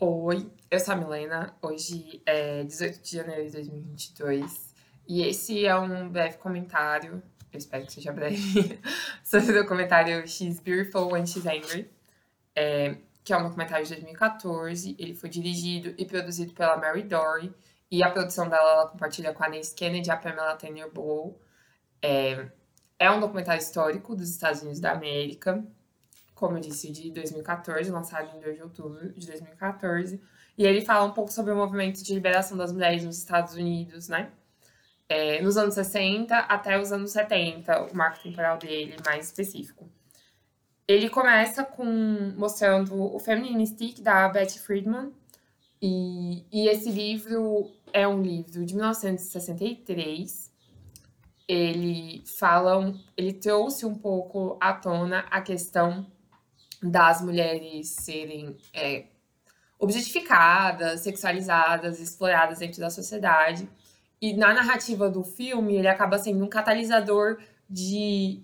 Oi, eu sou a Milena. Hoje é 18 de janeiro de 2022 e esse é um breve comentário, eu espero que seja breve, sobre o documentário She's Beautiful When She's Angry, é, que é um documentário de 2014. Ele foi dirigido e produzido pela Mary Dory e a produção dela ela compartilha com a Nancy Kennedy e a Pamela Tanner Bowl. É, é um documentário histórico dos Estados Unidos da América como eu disse, de 2014, lançado em 2 de outubro de 2014. E ele fala um pouco sobre o movimento de liberação das mulheres nos Estados Unidos, né? É, nos anos 60 até os anos 70, o marco temporal dele mais específico. Ele começa com mostrando o Feministic da Betty Friedman, e, e esse livro é um livro de 1963. Ele fala, ele trouxe um pouco à tona a questão das mulheres serem é, objetificadas, sexualizadas, exploradas dentro da sociedade. E na narrativa do filme, ele acaba sendo um catalisador de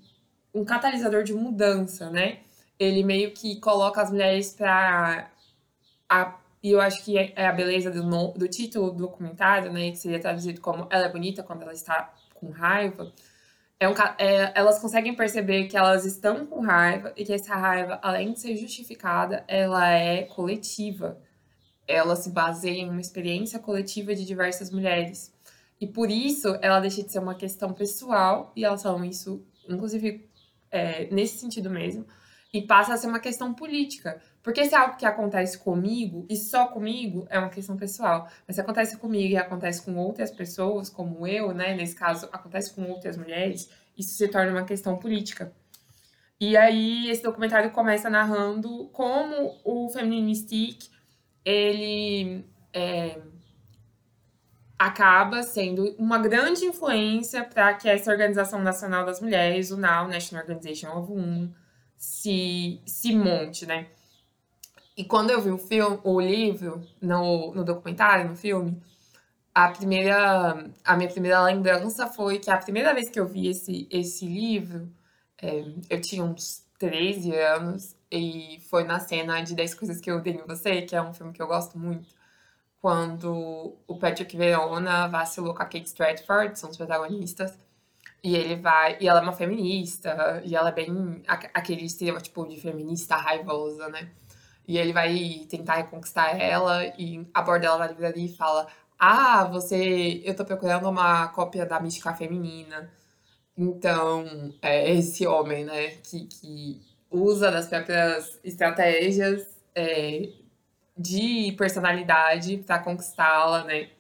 um catalisador de mudança, né? Ele meio que coloca as mulheres para e eu acho que é a beleza do, do título do documentário, né, que seria traduzido como Ela é bonita quando ela está com raiva é um, é, elas conseguem perceber que elas estão com raiva e que essa raiva, além de ser justificada, ela é coletiva. Ela se baseia em uma experiência coletiva de diversas mulheres. E por isso ela deixa de ser uma questão pessoal, e elas falam isso, inclusive, é, nesse sentido mesmo, e passa a ser uma questão política. Porque se é algo que acontece comigo, e só comigo, é uma questão pessoal. Mas se acontece comigo e acontece com outras pessoas, como eu, né? Nesse caso, acontece com outras mulheres, isso se torna uma questão política. E aí, esse documentário começa narrando como o Feministic, ele é, acaba sendo uma grande influência para que essa Organização Nacional das Mulheres, o NOW, National Organization of Women, se, se monte, né? E quando eu vi o filme, o livro, no, no documentário, no filme, a primeira, a minha primeira lembrança foi que a primeira vez que eu vi esse, esse livro, é, eu tinha uns 13 anos, e foi na cena de 10 Coisas que Eu Odeio em Você, que é um filme que eu gosto muito, quando o Patrick Verona vacilou com a Kate Stratford, são os protagonistas, e ele vai. E ela é uma feminista, e ela é bem aquele estereótipo de feminista raivosa, né? E ele vai tentar reconquistar ela e aborda ela na livraria e fala: Ah, você. Eu tô procurando uma cópia da mística feminina. Então, é esse homem, né, que, que usa das próprias estratégias é, de personalidade para conquistá-la, né?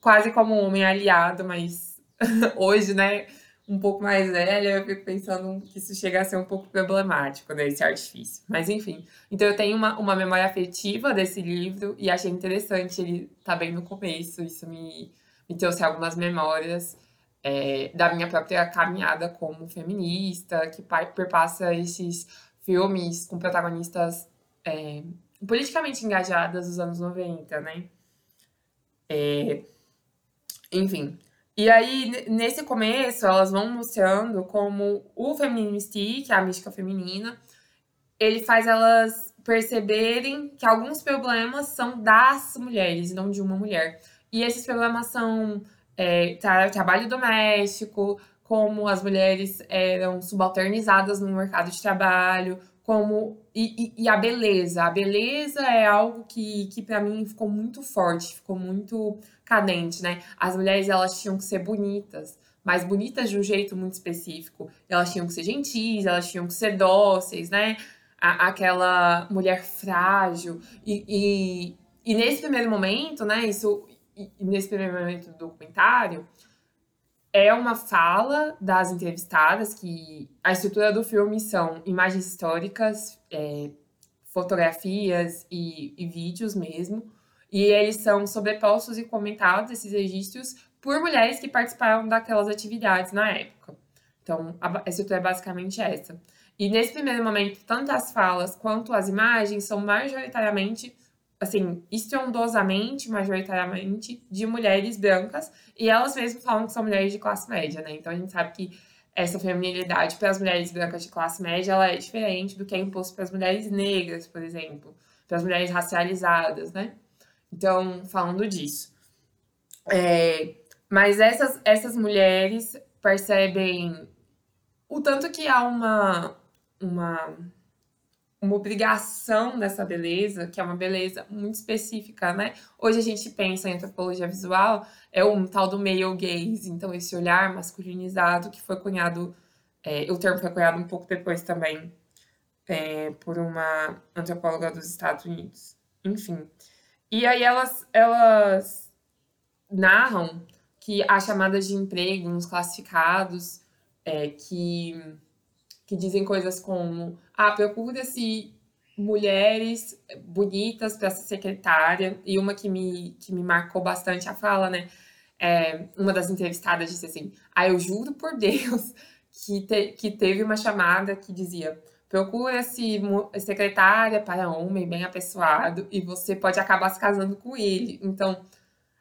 Quase como um homem aliado, mas hoje, né, um pouco mais velha, eu fico pensando que isso chega a ser um pouco problemático, né, esse artifício. Mas enfim, então eu tenho uma, uma memória afetiva desse livro e achei interessante ele tá bem no começo, isso me, me trouxe algumas memórias é, da minha própria caminhada como feminista, que perpassa esses filmes com protagonistas é, politicamente engajadas dos anos 90, né? É, enfim, e aí, nesse começo, elas vão mostrando como o Feministic, que é a mística feminina, ele faz elas perceberem que alguns problemas são das mulheres, não de uma mulher. E esses problemas são é, tra trabalho doméstico, como as mulheres eram subalternizadas no mercado de trabalho, como e, e, e, a beleza. A beleza é algo que, que para mim ficou muito forte, ficou muito cadente, né? As mulheres elas tinham que ser bonitas, mas bonitas de um jeito muito específico. Elas tinham que ser gentis, elas tinham que ser dóceis, né? A, aquela mulher frágil. E, e, e, nesse primeiro momento, né? Isso, nesse primeiro momento do documentário, é uma fala das entrevistadas que a estrutura do filme são imagens históricas, é, fotografias e, e, vídeos mesmo, e eles são sobrepostos e comentados, esses registros, por mulheres que participaram daquelas atividades na época. Então, a estrutura é basicamente essa. E nesse primeiro momento, tanto as falas quanto as imagens são majoritariamente assim, estrondosamente, majoritariamente, de mulheres brancas, e elas mesmas falam que são mulheres de classe média, né? Então a gente sabe que essa feminilidade para as mulheres brancas de classe média ela é diferente do que é imposto para as mulheres negras, por exemplo. para as mulheres racializadas, né? Então, falando disso. É, mas essas, essas mulheres percebem o tanto que há uma, uma, uma obrigação dessa beleza, que é uma beleza muito específica, né? Hoje a gente pensa em antropologia visual, é um tal do male gaze, então esse olhar masculinizado que foi cunhado, é, o termo foi cunhado um pouco depois também é, por uma antropóloga dos Estados Unidos. Enfim. E aí elas, elas narram que há chamadas de emprego nos classificados é, que, que dizem coisas como ah, procura-se mulheres bonitas para ser secretária. E uma que me, que me marcou bastante a fala, né? É, uma das entrevistadas disse assim: Ah, eu juro por Deus que, te, que teve uma chamada que dizia procura-se secretária para homem bem apessoado e você pode acabar se casando com ele. Então,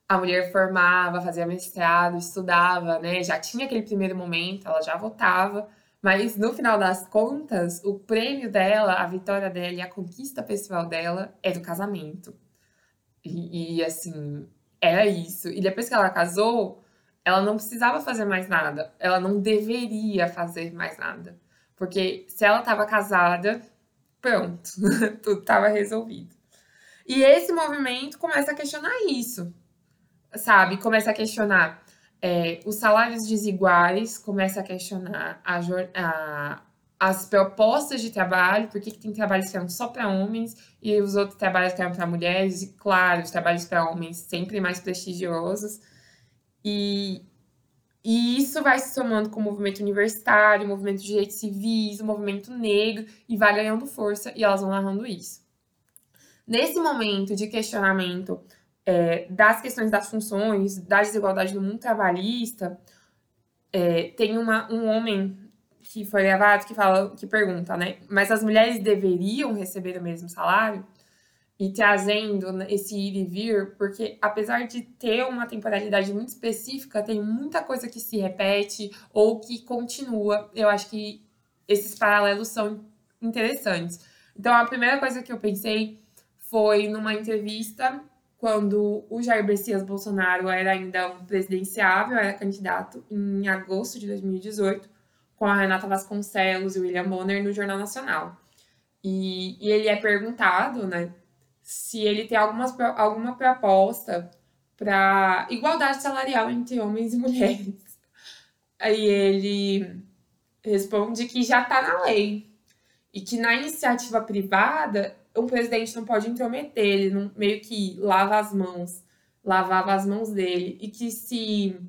a mulher formava, fazia mestrado, estudava, né? Já tinha aquele primeiro momento, ela já votava, mas no final das contas, o prêmio dela, a vitória dela e a conquista pessoal dela era o casamento. E, e assim, era isso. E depois que ela casou, ela não precisava fazer mais nada. Ela não deveria fazer mais nada. Porque se ela estava casada, pronto, tudo estava resolvido. E esse movimento começa a questionar isso, sabe? Começa a questionar é, os salários desiguais, começa a questionar a, a, as propostas de trabalho, por que, tem trabalhos que eram só para homens e os outros trabalhos que eram para mulheres, e claro, os trabalhos para homens sempre mais prestigiosos. E, e isso vai se somando com o movimento universitário, o movimento de direitos civis, o movimento negro, e vai ganhando força, e elas vão narrando isso. Nesse momento de questionamento é, das questões das funções, da desigualdade no mundo trabalhista, é, tem uma, um homem que foi gravado que fala, que pergunta, né? Mas as mulheres deveriam receber o mesmo salário? e trazendo esse ir e vir, porque apesar de ter uma temporalidade muito específica, tem muita coisa que se repete ou que continua. Eu acho que esses paralelos são interessantes. Então, a primeira coisa que eu pensei foi numa entrevista quando o Jair Messias Bolsonaro era ainda um presidenciável, era candidato em agosto de 2018, com a Renata Vasconcelos e o William Bonner no Jornal Nacional. E, e ele é perguntado, né, se ele tem algumas, alguma proposta para igualdade salarial entre homens e mulheres. Aí ele responde que já está na lei e que na iniciativa privada o presidente não pode intrometer, ele não, meio que lava as mãos, lavava as mãos dele e que se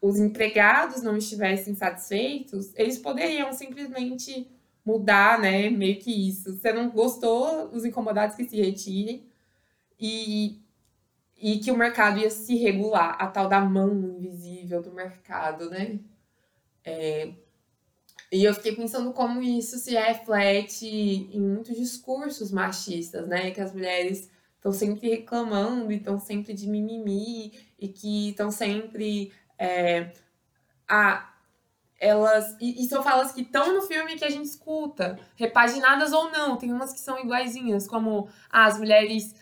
os empregados não estivessem satisfeitos, eles poderiam simplesmente mudar, né? Meio que isso. Você não gostou, os incomodados que se retirem. E, e que o mercado ia se regular, a tal da mão invisível do mercado, né? É, e eu fiquei pensando como isso se reflete em muitos discursos machistas, né? Que as mulheres estão sempre reclamando e estão sempre de mimimi e que estão sempre. É, a, elas. E, e são falas que estão no filme que a gente escuta, repaginadas ou não. Tem umas que são iguaizinhas, como ah, as mulheres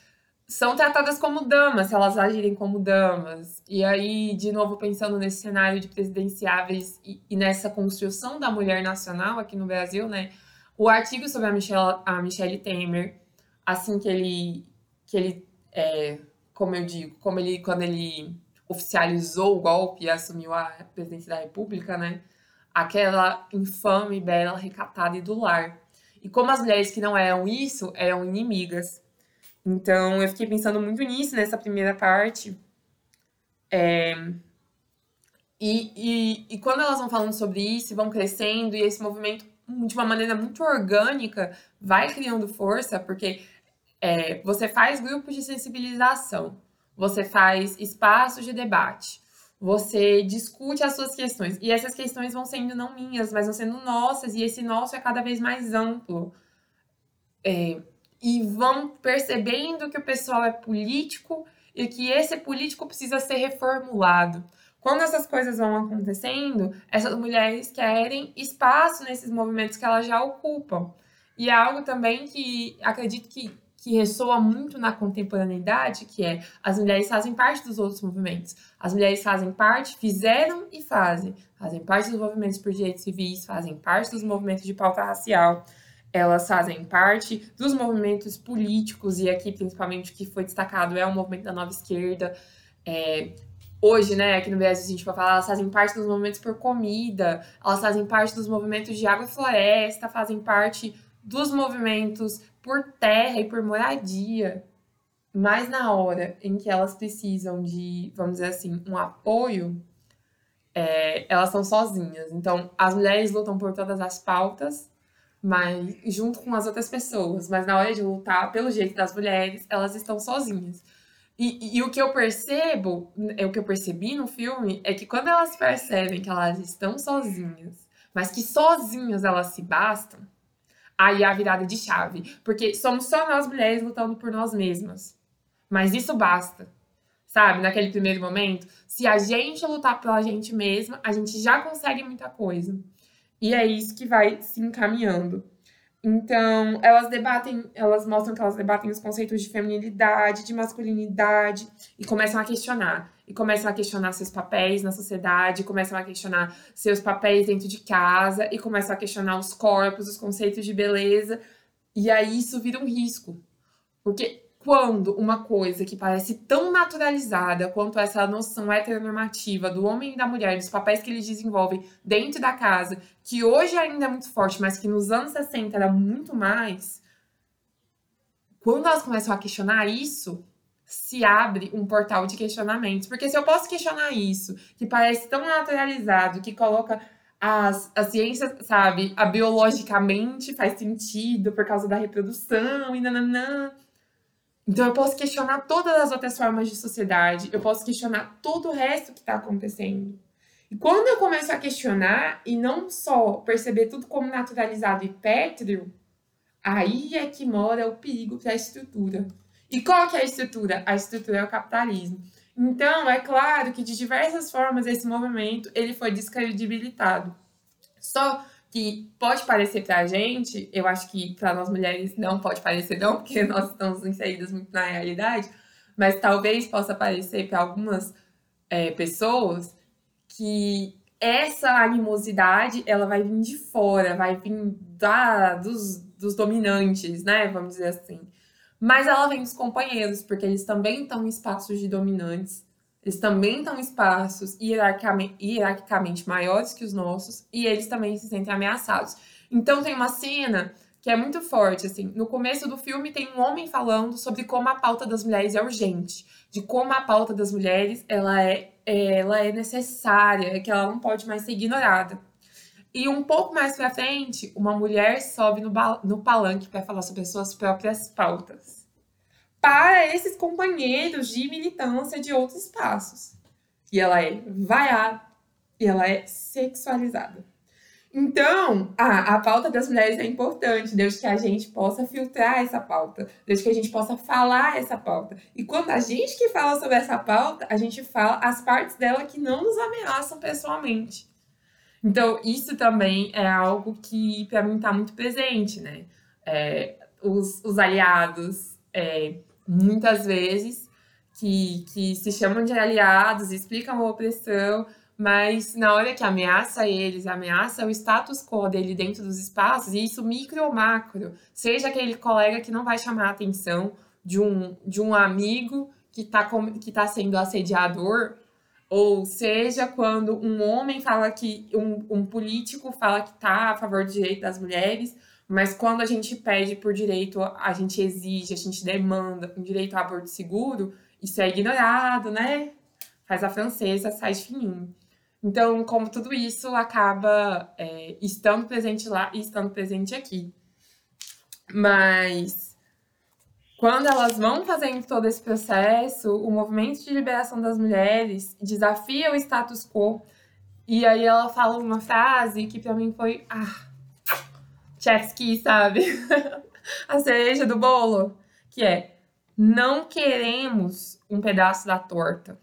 são tratadas como damas, se elas agirem como damas. E aí, de novo, pensando nesse cenário de presidenciáveis e, e nessa construção da mulher nacional aqui no Brasil, né? O artigo sobre a Michelle, a Michelle Temer, assim que ele, que ele é, como eu digo, como ele, quando ele oficializou o golpe e assumiu a presidência da República, né? aquela infame, bela, recatada e do lar. E como as mulheres que não eram isso eram inimigas. Então eu fiquei pensando muito nisso nessa primeira parte. É... E, e, e quando elas vão falando sobre isso, vão crescendo, e esse movimento, de uma maneira muito orgânica, vai criando força, porque é, você faz grupos de sensibilização, você faz espaços de debate, você discute as suas questões. E essas questões vão sendo não minhas, mas vão sendo nossas, e esse nosso é cada vez mais amplo. É, e vão percebendo que o pessoal é político e que esse político precisa ser reformulado. Quando essas coisas vão acontecendo, essas mulheres querem espaço nesses movimentos que elas já ocupam. E é algo também que acredito que, que ressoa muito na contemporaneidade, que é as mulheres fazem parte dos outros movimentos. As mulheres fazem parte, fizeram e fazem. Fazem parte dos movimentos por direitos civis, fazem parte dos movimentos de pauta racial, elas fazem parte dos movimentos políticos, e aqui principalmente o que foi destacado é o movimento da nova esquerda. É, hoje, né, aqui no Brasil, a gente vai falar, elas fazem parte dos movimentos por comida, elas fazem parte dos movimentos de água e floresta, fazem parte dos movimentos por terra e por moradia. Mas na hora em que elas precisam de, vamos dizer assim, um apoio, é, elas são sozinhas. Então, as mulheres lutam por todas as pautas, mas junto com as outras pessoas. Mas na hora de lutar pelo jeito das mulheres, elas estão sozinhas. E, e, o que eu percebo, é o que eu percebi no filme, é que quando elas percebem que elas estão sozinhas, mas que sozinhas elas se bastam, aí é a virada de chave. Porque somos só nós mulheres lutando por nós mesmas. Mas isso basta. Sabe, naquele primeiro momento, se a gente lutar pela gente mesma, a gente já consegue muita coisa. E é isso que vai se encaminhando. Então, elas debatem, elas mostram que elas debatem os conceitos de feminilidade, de masculinidade e começam a questionar. E começam a questionar seus papéis na sociedade, começam a questionar seus papéis dentro de casa e começam a questionar os corpos, os conceitos de beleza. E aí isso vira um risco. Porque quando uma coisa que parece tão naturalizada quanto essa noção heteronormativa do homem e da mulher, dos papéis que eles desenvolvem dentro da casa, que hoje ainda é muito forte, mas que nos anos 60 era muito mais, quando elas começam a questionar isso, se abre um portal de questionamentos. Porque se eu posso questionar isso, que parece tão naturalizado, que coloca as, a ciência, sabe, a biologicamente faz sentido por causa da reprodução e nananã então eu posso questionar todas as outras formas de sociedade, eu posso questionar todo o resto que está acontecendo. E quando eu começo a questionar e não só perceber tudo como naturalizado e pétreo, aí é que mora o perigo para a estrutura. E qual que é a estrutura? A estrutura é o capitalismo. Então, é claro que de diversas formas esse movimento ele foi descredibilitado. Só que pode parecer pra gente, eu acho que para nós mulheres não pode parecer não, porque nós estamos inseridas muito na realidade, mas talvez possa parecer para algumas é, pessoas que essa animosidade ela vai vir de fora, vai vir da, dos, dos dominantes, né? Vamos dizer assim. Mas ela vem dos companheiros, porque eles também estão em espaços de dominantes eles também estão espaços hierarquicamente, maiores que os nossos e eles também se sentem ameaçados. Então tem uma cena que é muito forte, assim. No começo do filme tem um homem falando sobre como a pauta das mulheres é urgente, de como a pauta das mulheres ela é, ela é necessária, que ela não pode mais ser ignorada. E um pouco mais pra frente, uma mulher sobe no, no palanque para falar sobre as suas próprias pautas para esses companheiros de militância de outros espaços. E ela é vaiada e ela é sexualizada. Então, a, a pauta das mulheres é importante, desde que a gente possa filtrar essa pauta, desde que a gente possa falar essa pauta. E quando a gente que fala sobre essa pauta, a gente fala as partes dela que não nos ameaçam pessoalmente. Então, isso também é algo que, para mim, está muito presente, né? É, os, os aliados, é, muitas vezes, que, que se chamam de aliados, explicam a opressão, mas na hora que ameaça eles, ameaça o status quo dele dentro dos espaços, e isso micro ou macro, seja aquele colega que não vai chamar a atenção de um, de um amigo que está que tá sendo assediador, ou seja, quando um homem fala que, um, um político fala que está a favor do direito das mulheres, mas quando a gente pede por direito, a gente exige, a gente demanda um direito a aborto seguro, isso é ignorado, né? Faz a francesa, sai de fininho. Então, como tudo isso acaba é, estando presente lá e estando presente aqui. Mas quando elas vão fazendo todo esse processo, o movimento de liberação das mulheres desafia o status quo. E aí ela fala uma frase que para mim foi ah, chef's sabe? a cereja do bolo, que é não queremos um pedaço da torta,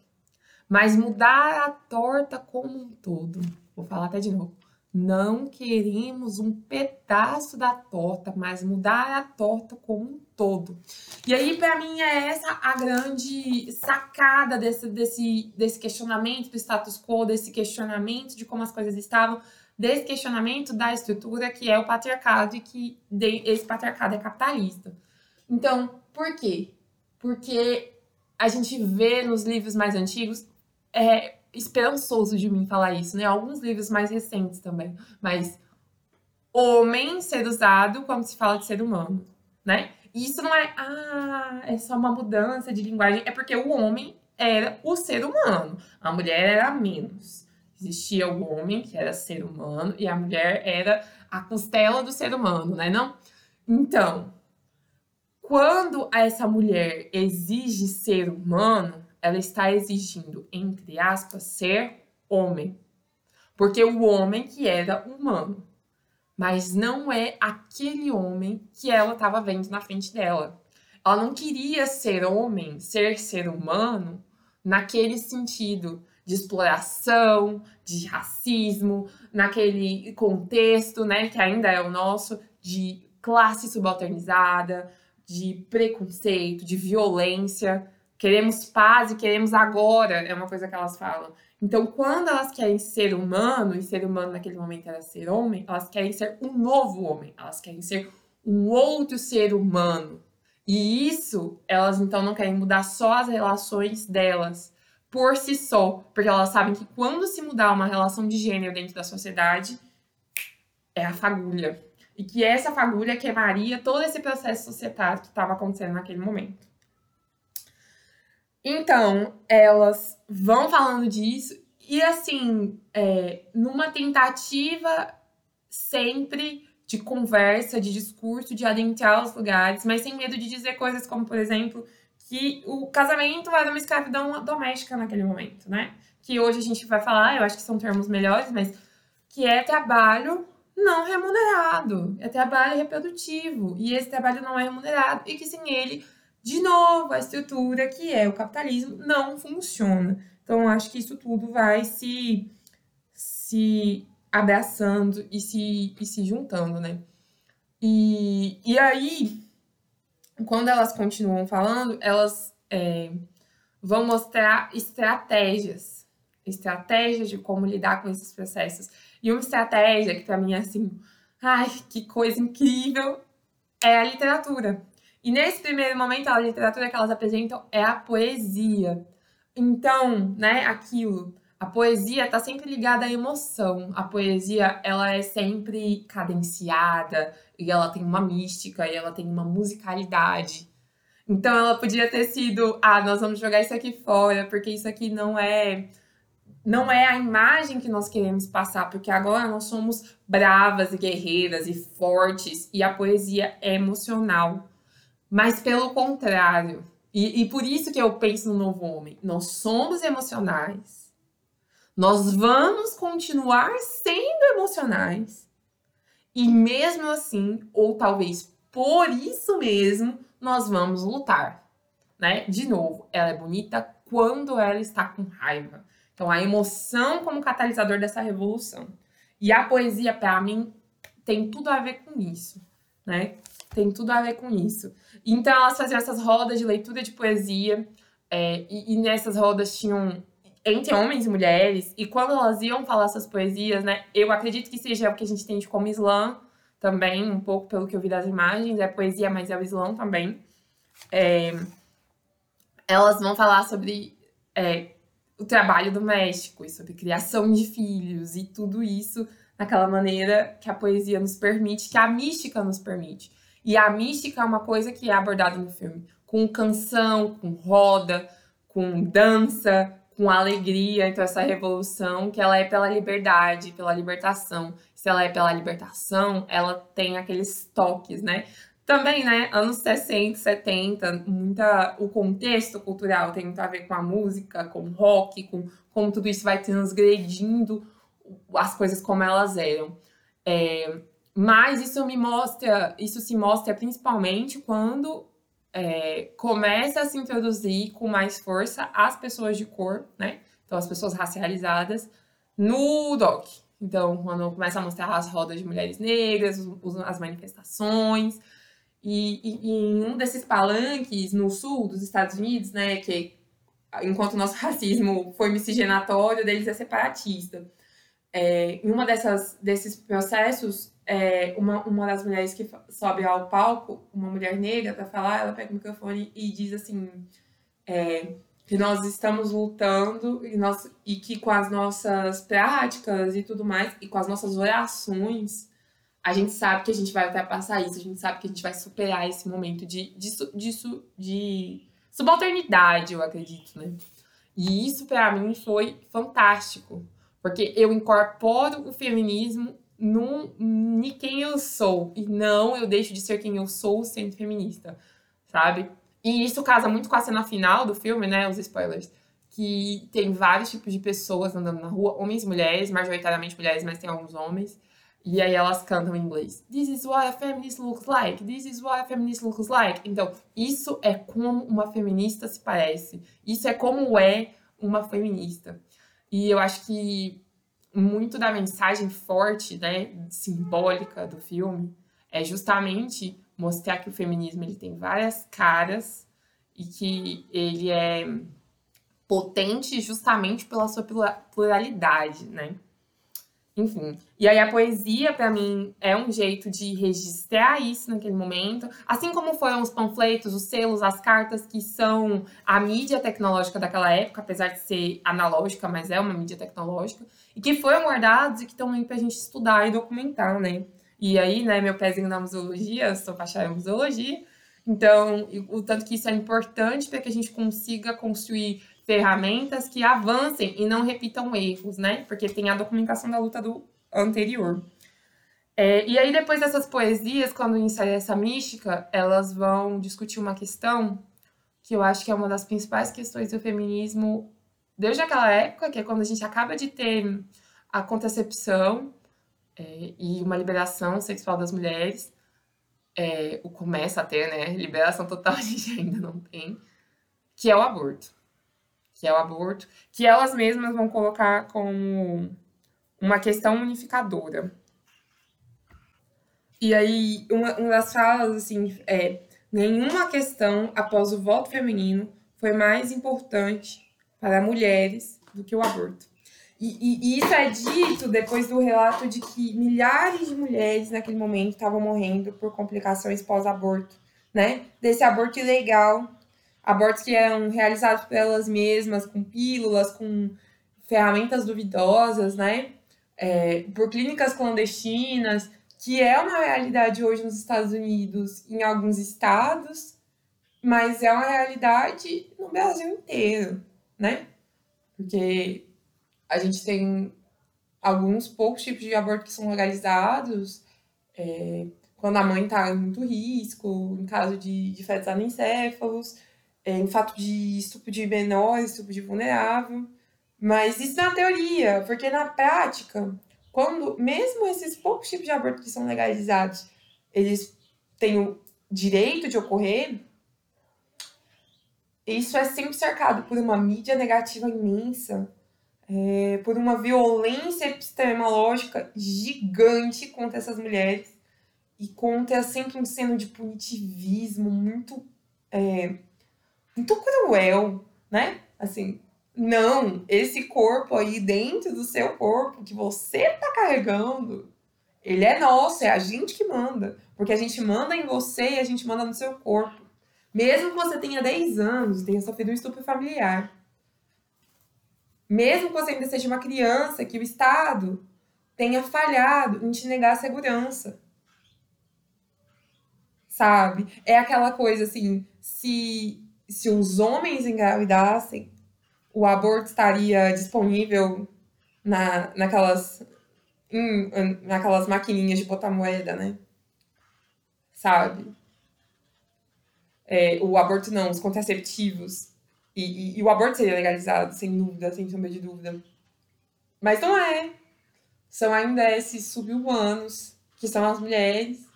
mas mudar a torta como um todo. Vou falar até de novo. Não queremos um pedaço da torta, mas mudar a torta como um todo. E aí, para mim, é essa a grande sacada desse, desse, desse questionamento do status quo, desse questionamento de como as coisas estavam, desse questionamento da estrutura que é o patriarcado e que esse patriarcado é capitalista. Então, por quê? Porque a gente vê nos livros mais antigos, é, esperançoso de mim falar isso, né? Alguns livros mais recentes também. Mas homem ser usado como se fala de ser humano, né? E isso não é, ah, é só uma mudança de linguagem. É porque o homem era o ser humano. A mulher era menos. Existia o homem, que era ser humano, e a mulher era a costela do ser humano, né? Não? Então, quando essa mulher exige ser humano, ela está exigindo, entre aspas, ser homem. Porque o homem que era humano. Mas não é aquele homem que ela estava vendo na frente dela. Ela não queria ser homem, ser ser humano, naquele sentido de exploração, de racismo, naquele contexto, né, que ainda é o nosso, de classe subalternizada, de preconceito, de violência. Queremos paz e queremos agora, é uma coisa que elas falam. Então, quando elas querem ser humano, e ser humano naquele momento era ser homem, elas querem ser um novo homem, elas querem ser um outro ser humano. E isso, elas então não querem mudar só as relações delas por si só, porque elas sabem que quando se mudar uma relação de gênero dentro da sociedade, é a fagulha. E que essa fagulha queimaria todo esse processo societário que estava acontecendo naquele momento. Então, elas vão falando disso e, assim, é, numa tentativa sempre de conversa, de discurso, de adentrar os lugares, mas sem medo de dizer coisas como, por exemplo, que o casamento era uma escravidão doméstica naquele momento, né? Que hoje a gente vai falar, eu acho que são termos melhores, mas que é trabalho não remunerado, é trabalho reprodutivo, e esse trabalho não é remunerado, e que sem ele de novo, a estrutura que é o capitalismo não funciona. Então, acho que isso tudo vai se, se abraçando e se, e se juntando, né? E, e aí, quando elas continuam falando, elas é, vão mostrar estratégias, estratégias de como lidar com esses processos. E uma estratégia que para mim é assim, ai, que coisa incrível, é a literatura. E nesse primeiro momento, a literatura que elas apresentam é a poesia. Então, né, aquilo, a poesia está sempre ligada à emoção. A poesia, ela é sempre cadenciada, e ela tem uma mística, e ela tem uma musicalidade. Então, ela podia ter sido, ah, nós vamos jogar isso aqui fora, porque isso aqui não é não é a imagem que nós queremos passar, porque agora nós somos bravas e guerreiras e fortes, e a poesia é emocional. Mas pelo contrário, e, e por isso que eu penso no novo homem, nós somos emocionais, nós vamos continuar sendo emocionais, e mesmo assim, ou talvez por isso mesmo, nós vamos lutar. Né? De novo, ela é bonita quando ela está com raiva. Então, a emoção como catalisador dessa revolução. E a poesia, para mim, tem tudo a ver com isso, né? Tem tudo a ver com isso. Então, elas faziam essas rodas de leitura de poesia, é, e, e, nessas rodas tinham entre homens e mulheres, e quando elas iam falar essas poesias, né, eu acredito que seja o que a gente entende como Islã também, um pouco pelo que eu vi das imagens, é poesia, mas é o Islã também. É, elas vão falar sobre é, o trabalho doméstico e sobre criação de filhos e tudo isso naquela maneira que a poesia nos permite, que a mística nos permite. E a mística é uma coisa que é abordada no filme, com canção, com roda, com dança, com alegria. Então, essa revolução, que ela é pela liberdade, pela libertação. Se ela é pela libertação, ela tem aqueles toques, né? Também, né, anos 60, 70, muita, o contexto cultural tem muito a ver com a música, com o rock, com como tudo isso vai transgredindo as coisas como elas eram. É, mas isso me mostra, isso se mostra principalmente quando é, começa a se introduzir com mais força as pessoas de cor, né? Então, as pessoas racializadas no doc. Então, quando começa a mostrar as rodas de mulheres negras, as manifestações. E, e, e, em um desses palanques no sul dos Estados Unidos, né, que enquanto o nosso racismo foi miscigenatório, deles é separatista. É, em uma dessas, desses processos, é, uma, uma das mulheres que sobe ao palco, uma mulher negra, para falar, ela pega o microfone e diz assim: é, que nós estamos lutando e, nós, e que com as nossas práticas e tudo mais, e com as nossas orações, a gente sabe que a gente vai ultrapassar isso, a gente sabe que a gente vai superar esse momento de, de, de, de subalternidade, eu acredito, né? E isso para mim foi fantástico, porque eu incorporo o feminismo no, em quem eu sou, e não eu deixo de ser quem eu sou sendo feminista, sabe? E isso casa muito com a cena final do filme, né? Os spoilers. Que tem vários tipos de pessoas andando na rua, homens e mulheres, majoritariamente mulheres, mas tem alguns homens. E aí elas cantam em inglês. This is what a feminist looks like. This is what a feminist looks like. Então, isso é como uma feminista se parece. Isso é como é uma feminista. E eu acho que muito da mensagem forte, né, simbólica do filme é justamente mostrar que o feminismo ele tem várias caras e que ele é potente justamente pela sua pluralidade, né? Enfim. E aí a poesia, para mim, é um jeito de registrar isso naquele momento. Assim como foram os panfletos, os selos, as cartas, que são a mídia tecnológica daquela época, apesar de ser analógica, mas é uma mídia tecnológica. E que foram guardados e que estão aí pra gente estudar e documentar, né? E aí, né, meu pezinho na museologia, sou bacharel em museologia. Então, o tanto que isso é importante para que a gente consiga construir ferramentas que avancem e não repitam erros, né? Porque tem a documentação da luta do anterior. É, e aí, depois dessas poesias, quando inicia essa mística, elas vão discutir uma questão que eu acho que é uma das principais questões do feminismo desde aquela época, que é quando a gente acaba de ter a contracepção é, e uma liberação sexual das mulheres. É, o começa a ter, né? Liberação total a gente ainda não tem, que é o aborto. Que é o aborto, que elas mesmas vão colocar como uma questão unificadora. E aí, uma, uma das falas, assim, é: nenhuma questão após o voto feminino foi mais importante para mulheres do que o aborto. E, e, e, isso é dito depois do relato de que milhares de mulheres naquele momento estavam morrendo por complicações pós-aborto, né? Desse aborto ilegal, abortos que eram realizados por elas mesmas, com pílulas, com ferramentas duvidosas, né? É, por clínicas clandestinas, que é uma realidade hoje nos Estados Unidos, em alguns estados, mas é uma realidade no Brasil inteiro, né? Porque a gente tem alguns poucos tipos de aborto que são legalizados, é, quando a mãe está em muito risco, em caso de, de fetos anencéfalos, é, em fato de estupro de menor, estupro de vulnerável. Mas isso na teoria, porque na prática, quando mesmo esses poucos tipos de aborto que são legalizados, eles têm o direito de ocorrer, isso é sempre cercado por uma mídia negativa imensa, é, por uma violência epistemológica gigante contra essas mulheres e contra sempre um seno de punitivismo muito, é, muito cruel, né? Assim, não, esse corpo aí dentro do seu corpo que você tá carregando, ele é nosso, é a gente que manda. Porque a gente manda em você e a gente manda no seu corpo. Mesmo que você tenha 10 anos, tenha sofrido um estupro familiar mesmo que você ainda seja uma criança, que o Estado tenha falhado em te negar a segurança. Sabe? É aquela coisa assim, se, se os homens engravidassem, o aborto estaria disponível na, naquelas, hum, naquelas maquininhas de botar moeda, né? Sabe? É, o aborto não, os contraceptivos e, e, e, o aborto seria legalizado, sem dúvida, sem sombra de dúvida. Mas não é. São ainda esses subhumanos, que são as mulheres,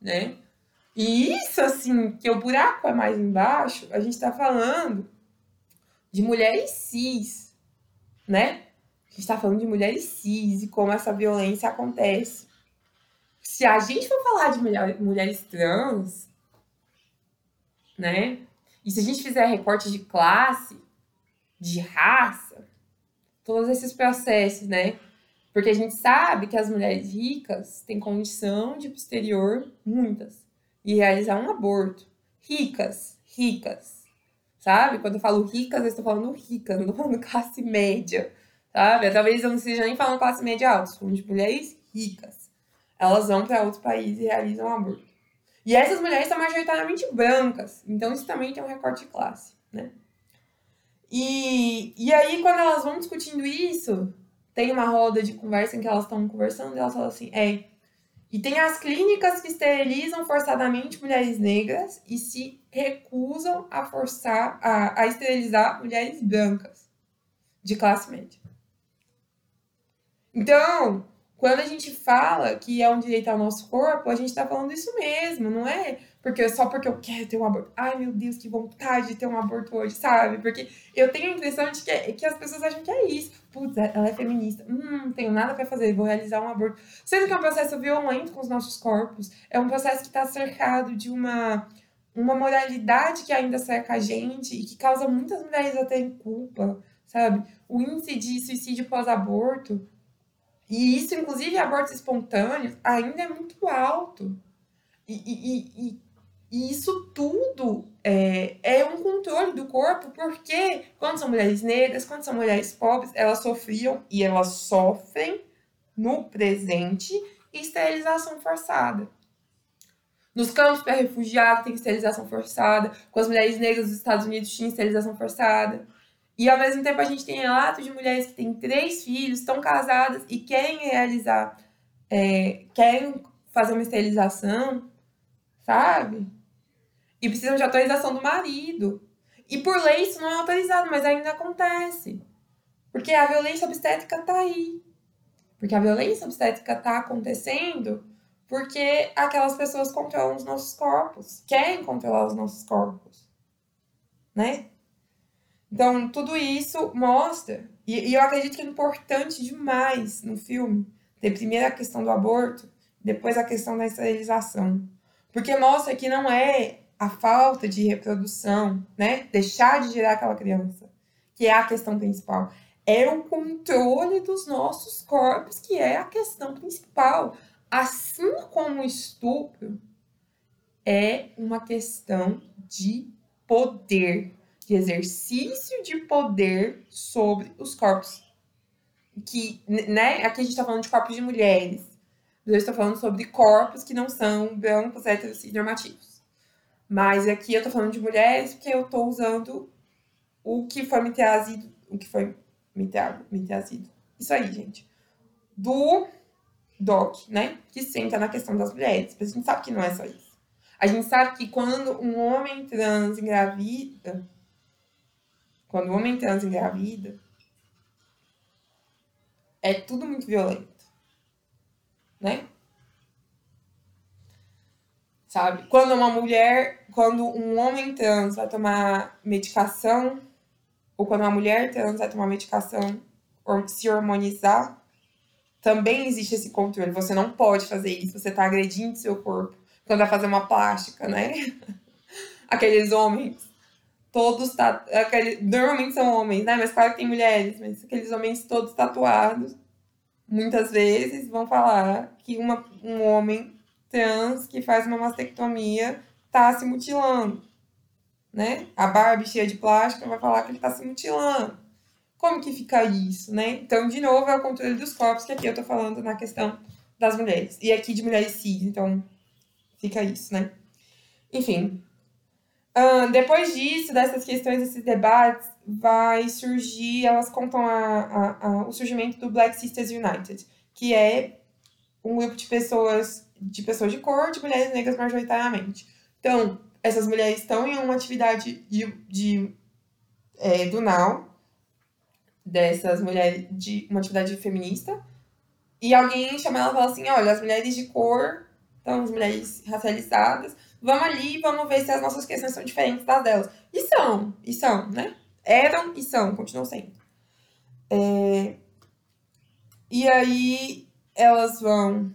né? E isso, assim, que o buraco é mais embaixo, a gente tá falando de mulheres cis, né? A gente está falando de mulheres cis e como essa violência acontece. Se a gente for falar de mulher, mulheres trans, né? E se a gente fizer recorte de classe, de raça, todos esses processos, né? Porque a gente sabe que as mulheres ricas têm condição de posterior, muitas, e realizar um aborto. Ricas, ricas. Sabe? Quando eu falo ricas, eu estou falando ricas, não estou falando classe média. Sabe? Talvez eu não esteja nem falando classe média alta, estou falando de mulheres ricas. Elas vão para outros países e realizam um aborto. E essas mulheres são majoritariamente brancas, então isso também tem um recorte de classe, né? E, e aí, quando elas vão discutindo isso, tem uma roda de conversa em que elas estão conversando e elas falam assim: é. E tem as clínicas que esterilizam forçadamente mulheres negras e se recusam a forçar, a, a esterilizar mulheres brancas de classe média. Então, quando a gente fala que é um direito ao nosso corpo, a gente está falando isso mesmo, não é porque só porque eu quero ter um aborto. Ai, meu Deus, que vontade de ter um aborto hoje, sabe? Porque eu tenho a impressão de que, que as pessoas acham que é isso. Putz, ela é feminista. Hum, não tenho nada para fazer, vou realizar um aborto. Sendo que é um processo violento com os nossos corpos. É um processo que está cercado de uma, uma moralidade que ainda cerca a gente e que causa muitas mulheres a terem culpa, sabe? O índice de suicídio pós-aborto e isso, inclusive, abortos espontâneos, ainda é muito alto. E, e, e, e isso tudo é, é um controle do corpo, porque quando são mulheres negras, quando são mulheres pobres, elas sofriam e elas sofrem no presente esterilização forçada. Nos campos para refugiados tem esterilização forçada, com as mulheres negras dos Estados Unidos tinha esterilização forçada. E ao mesmo tempo a gente tem relatos de mulheres que têm três filhos, estão casadas e querem realizar, é, querem fazer uma esterilização, sabe? E precisam de autorização do marido. E por lei isso não é autorizado, mas ainda acontece. Porque a violência obstétrica tá aí. Porque a violência obstétrica tá acontecendo porque aquelas pessoas controlam os nossos corpos, querem controlar os nossos corpos, né? Então, tudo isso mostra, e, e, eu acredito que é importante demais no filme, ter primeiro a questão do aborto, depois a questão da esterilização. Porque mostra que não é a falta de reprodução, né? Deixar de gerar aquela criança, que é a questão principal. É o controle dos nossos corpos que é a questão principal. Assim como o estupro é uma questão de poder de exercício de poder sobre os corpos. Que, né, aqui a gente está falando de corpos de mulheres. Eu estou falando sobre corpos que não são brancos, normativos. Mas aqui eu estou falando de mulheres porque eu estou usando o que foi me trazido. O que foi me, tra me trazido. Isso aí, gente. Do DOC, né? Que senta na questão das mulheres. Mas a gente sabe que não é só isso. A gente sabe que quando um homem trans engravida, quando o homem trans engravida, é tudo muito violento. Né? Sabe? Quando uma mulher, quando um homem trans vai tomar medicação, ou quando uma mulher trans vai tomar medicação, se hormonizar, também existe esse controle. Você não pode fazer isso, você está agredindo seu corpo. Quando vai fazer uma plástica, né? Aqueles homens todos aquele, normalmente são homens, né? Mas claro que tem mulheres, mas aqueles homens todos tatuados, muitas vezes vão falar que uma, um homem trans que faz uma mastectomia tá se mutilando, né? A Barbie cheia de plástico vai falar que ele tá se mutilando. Como que fica isso, né? Então, de novo, é o controle dos corpos, que aqui eu tô falando na questão das mulheres. E aqui de mulheres cis, então fica isso, né? Enfim, Uh, depois disso, dessas questões, desses debates, vai surgir, elas contam a, a, a, o surgimento do Black Sisters United, que é um grupo de pessoas de pessoas de cor, de mulheres negras majoritariamente. Então, essas mulheres estão em uma atividade de, de é, do NAU, dessas mulheres, de uma atividade feminista, e alguém chama ela e fala assim, olha, as mulheres de cor, então as mulheres racializadas, vamos ali e vamos ver se as nossas questões são diferentes das delas. E são, e são, né? Eram e são, continuam sendo. É... E aí elas vão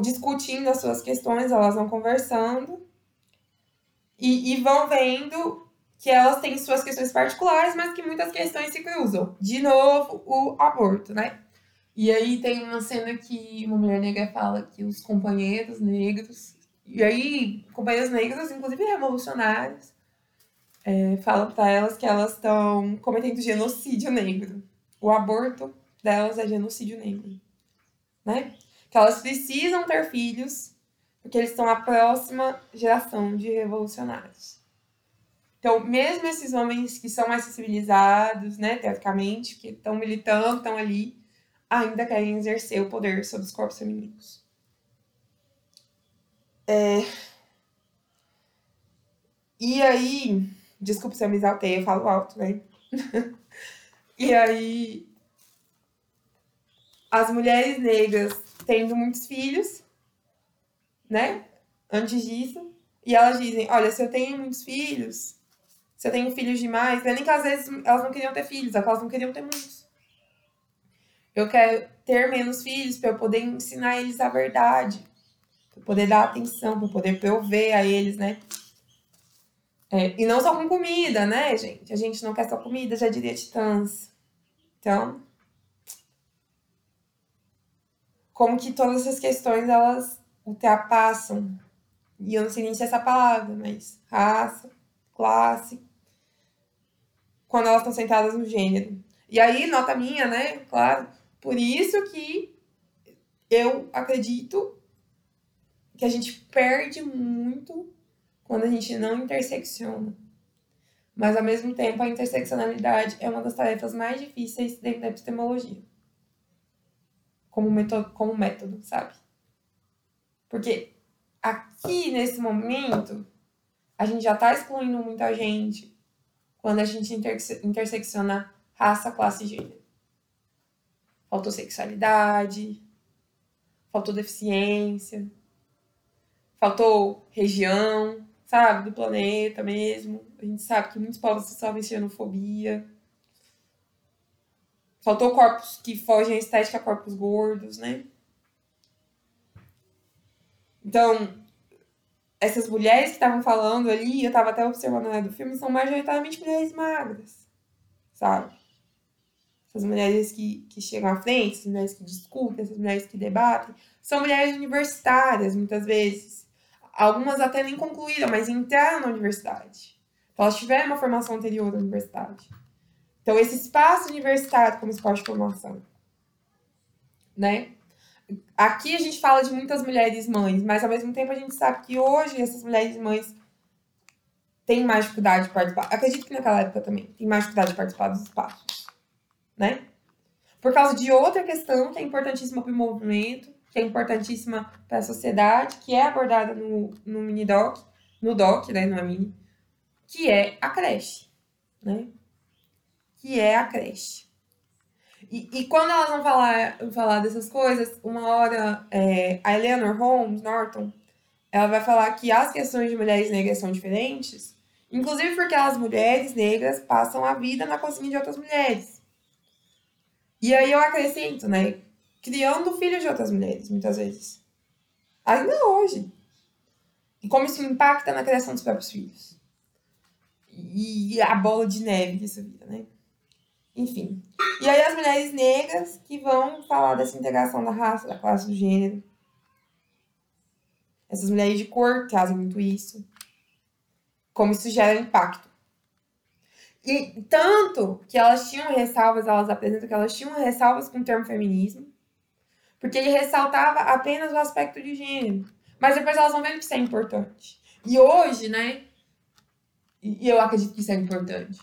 discutindo as suas questões, elas vão conversando e, e vão vendo que elas têm suas questões particulares, mas que muitas questões se cruzam. De novo, o aborto, né? E aí tem uma cena que uma mulher negra fala que os companheiros negros, e aí companheiros negros, inclusive revolucionários, é, falam para elas que elas estão cometendo genocídio negro. O aborto delas é genocídio negro, né? Que elas precisam ter filhos porque eles são a próxima geração de revolucionários. Então, mesmo esses homens que são mais sensibilizados, né, teoricamente, que estão militando, estão ali, ainda querem exercer o poder sobre os corpos femininos. É... E aí, desculpa se eu me exaltei, eu falo alto, né? e aí, as mulheres negras tendo muitos filhos, né? Antes disso. E elas dizem: olha, se eu tenho muitos filhos, se eu tenho filhos demais, é nem que às vezes elas não queriam ter filhos, é elas não queriam ter muitos. Eu quero ter menos filhos para eu poder ensinar eles a verdade, para poder dar atenção, para poder prover a eles, né? É, e não só com comida, né, gente? A gente não quer só comida, já diria Titãs. Então, como que todas essas questões elas ultrapassam, e eu não sei nem se é essa palavra, mas raça, classe, quando elas estão sentadas no gênero. E aí, nota minha, né, claro, por isso que eu acredito que a gente perde muito quando a gente não intersecciona. Mas, ao mesmo tempo, a interseccionalidade é uma das tarefas mais difíceis dentro da epistemologia. Como método, como método sabe? Porque aqui, nesse momento, a gente já está excluindo muita gente quando a gente interse intersecciona raça, classe e gênero faltou sexualidade, faltou deficiência, faltou região, sabe, do planeta mesmo. A gente sabe que muitos povos sofrem xenofobia. Faltou corpos que fogem à estética corpos gordos, né? Então, essas mulheres que estavam falando ali, eu estava até observando na do filme, são majoritariamente mulheres magras, sabe? essas mulheres que, que chegam à frente, essas mulheres que discutem, essas mulheres que debatem, são mulheres universitárias, muitas vezes. Algumas até nem concluíram, mas entraram na universidade. Então, elas tiveram uma formação anterior à universidade. Então, esse espaço universitário como espaço de formação, né? Aqui a gente fala de muitas mulheres mães, mas ao mesmo tempo a gente sabe que hoje essas mulheres mães têm mais dificuldade de participar. Acredito que naquela época também tem mais dificuldade de participar dos espaços né? Por causa de outra questão que é importantíssima para o movimento, que é importantíssima para a sociedade, que é abordada no, no mini doc, no doc, né, no mini, que é a creche, né? Que é a creche. E, e quando elas vão falar, falar dessas coisas, uma hora é, a Eleanor Holmes Norton, ela vai falar que as questões de mulheres negras são diferentes, inclusive porque as mulheres negras passam a vida na cozinha de outras mulheres. E aí eu acrescento, né? Criando filhos de outras mulheres, muitas vezes. Ainda hoje. E como isso impacta na criação dos próprios filhos. E a bola de neve disso vira, né? Enfim. E aí as mulheres negras que vão falar dessa integração da raça, da classe, do gênero. Essas mulheres de cor trazem muito isso. Como isso gera impacto. E tanto que elas tinham ressalvas, elas apresentam que elas tinham ressalvas com o termo feminismo, porque ele ressaltava apenas o aspecto de gênero. Mas depois elas vão vendo que isso é importante. E hoje, né? E eu acredito que isso é importante.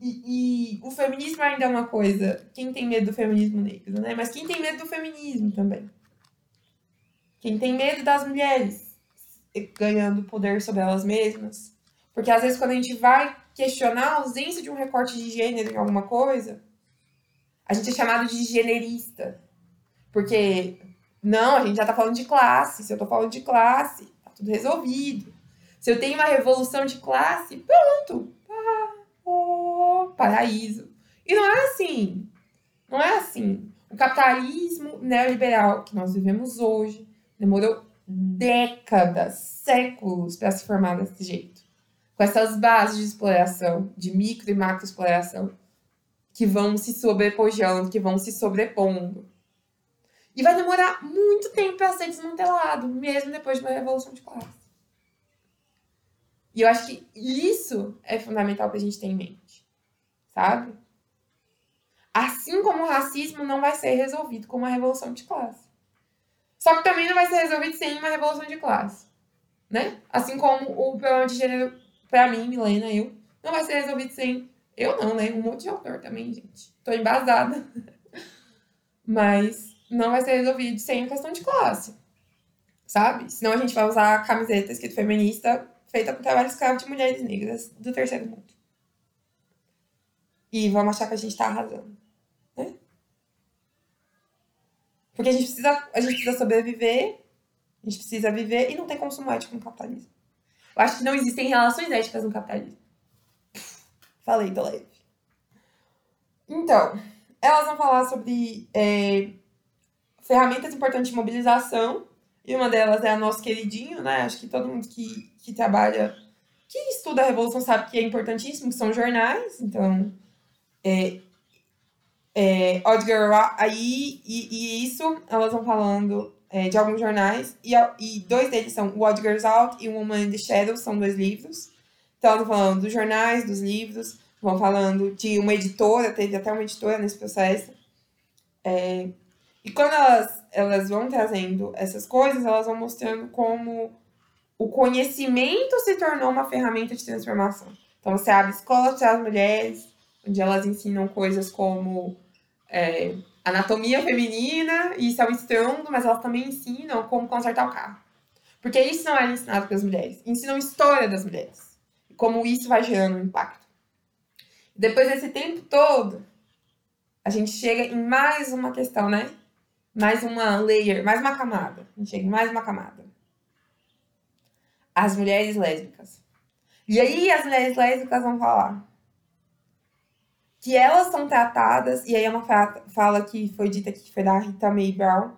E, o feminismo ainda é uma coisa. Quem tem medo do feminismo negro, né? Mas quem tem medo do feminismo também? Quem tem medo das mulheres ganhando poder sobre elas mesmas? Porque às vezes quando a gente vai questionar a ausência de um recorte de gênero em alguma coisa, a gente é chamado de generista. Porque, não, a gente já tá falando de classe. Se eu tô falando de classe, tá tudo resolvido. Se eu tenho uma revolução de classe, pronto. Paraíso. E não é assim. Não é assim. O capitalismo neoliberal que nós vivemos hoje demorou décadas, séculos para se formar desse jeito. Com essas bases de exploração, de micro e macro exploração, que vão se sobrepojando, que vão se sobrepondo. E vai demorar muito tempo para ser desmantelado, mesmo depois de uma revolução de classe. E eu acho que isso é fundamental para a gente ter em mente, sabe? Assim como o racismo não vai ser resolvido com uma revolução de classe. Só que também não vai ser resolvido sem uma revolução de classe, né? Assim como o problema de gênero, para mim, Milena, eu, não vai ser resolvido sem eu não, né? Um monte de autor também, gente. Tô embasada. Mas não vai ser resolvido sem questão de classe. Sabe? Senão a gente vai usar camiseta escrito feminista feita por trabalho escravo de mulheres negras do terceiro mundo. E vamos achar que a gente tá arrasando. Né? Porque a gente precisa, a gente precisa sobreviver, a gente precisa viver e não tem consumo ético no capitalismo. Eu acho que não existem relações éticas no capitalismo. Falei, tô leve. Então, elas vão falar sobre é, ferramentas importantes de mobilização e uma delas é a nosso queridinho, né? Acho que todo mundo que, que trabalha, que estuda a Revolução sabe que é importantíssimo, que são jornais. Então, é, é, Odd Girl aí, e, e isso elas vão falando é, de alguns jornais, e, e dois deles são o Odd Girls Out e Woman in the Shadows, são dois livros. Então, elas vão falando dos jornais, dos livros, vão falando de uma editora, teve até uma editora nesse processo. É, e quando elas, elas vão trazendo essas coisas, elas vão mostrando como o conhecimento se tornou uma ferramenta de transformação. Então, você abre escolas para as mulheres, onde elas ensinam coisas como é, anatomia feminina, e isso é um estrondo, mas elas também ensinam como consertar o carro. Porque isso não é ensinado para as mulheres. Ensinam história das mulheres. Como isso vai gerando um impacto. Depois desse tempo todo, a gente chega em mais uma questão, né? mais uma layer, mais uma camada. A gente chega em mais uma camada. As mulheres lésbicas. E aí as mulheres lésbicas vão falar que elas são tratadas, e aí é uma fala que foi dita aqui, que foi da Rita May Brown.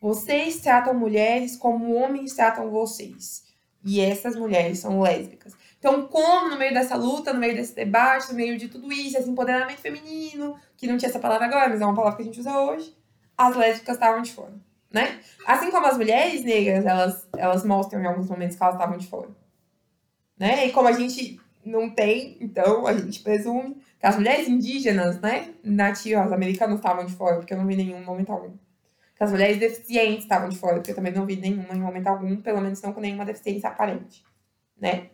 Vocês tratam mulheres como homens tratam vocês. E essas mulheres são lésbicas. Então, como no meio dessa luta, no meio desse debate, no meio de tudo isso, esse empoderamento feminino, que não tinha essa palavra agora, mas é uma palavra que a gente usa hoje, as lésbicas estavam de fora, né? Assim como as mulheres negras, elas, elas mostram em alguns momentos que elas estavam de fora. Né? E como a gente não tem, então a gente presume as mulheres indígenas, né, nativas americanas estavam de fora, porque eu não vi nenhum momento algum. Que as mulheres deficientes estavam de fora, porque eu também não vi nenhuma em momento algum, pelo menos não com nenhuma deficiência aparente, né?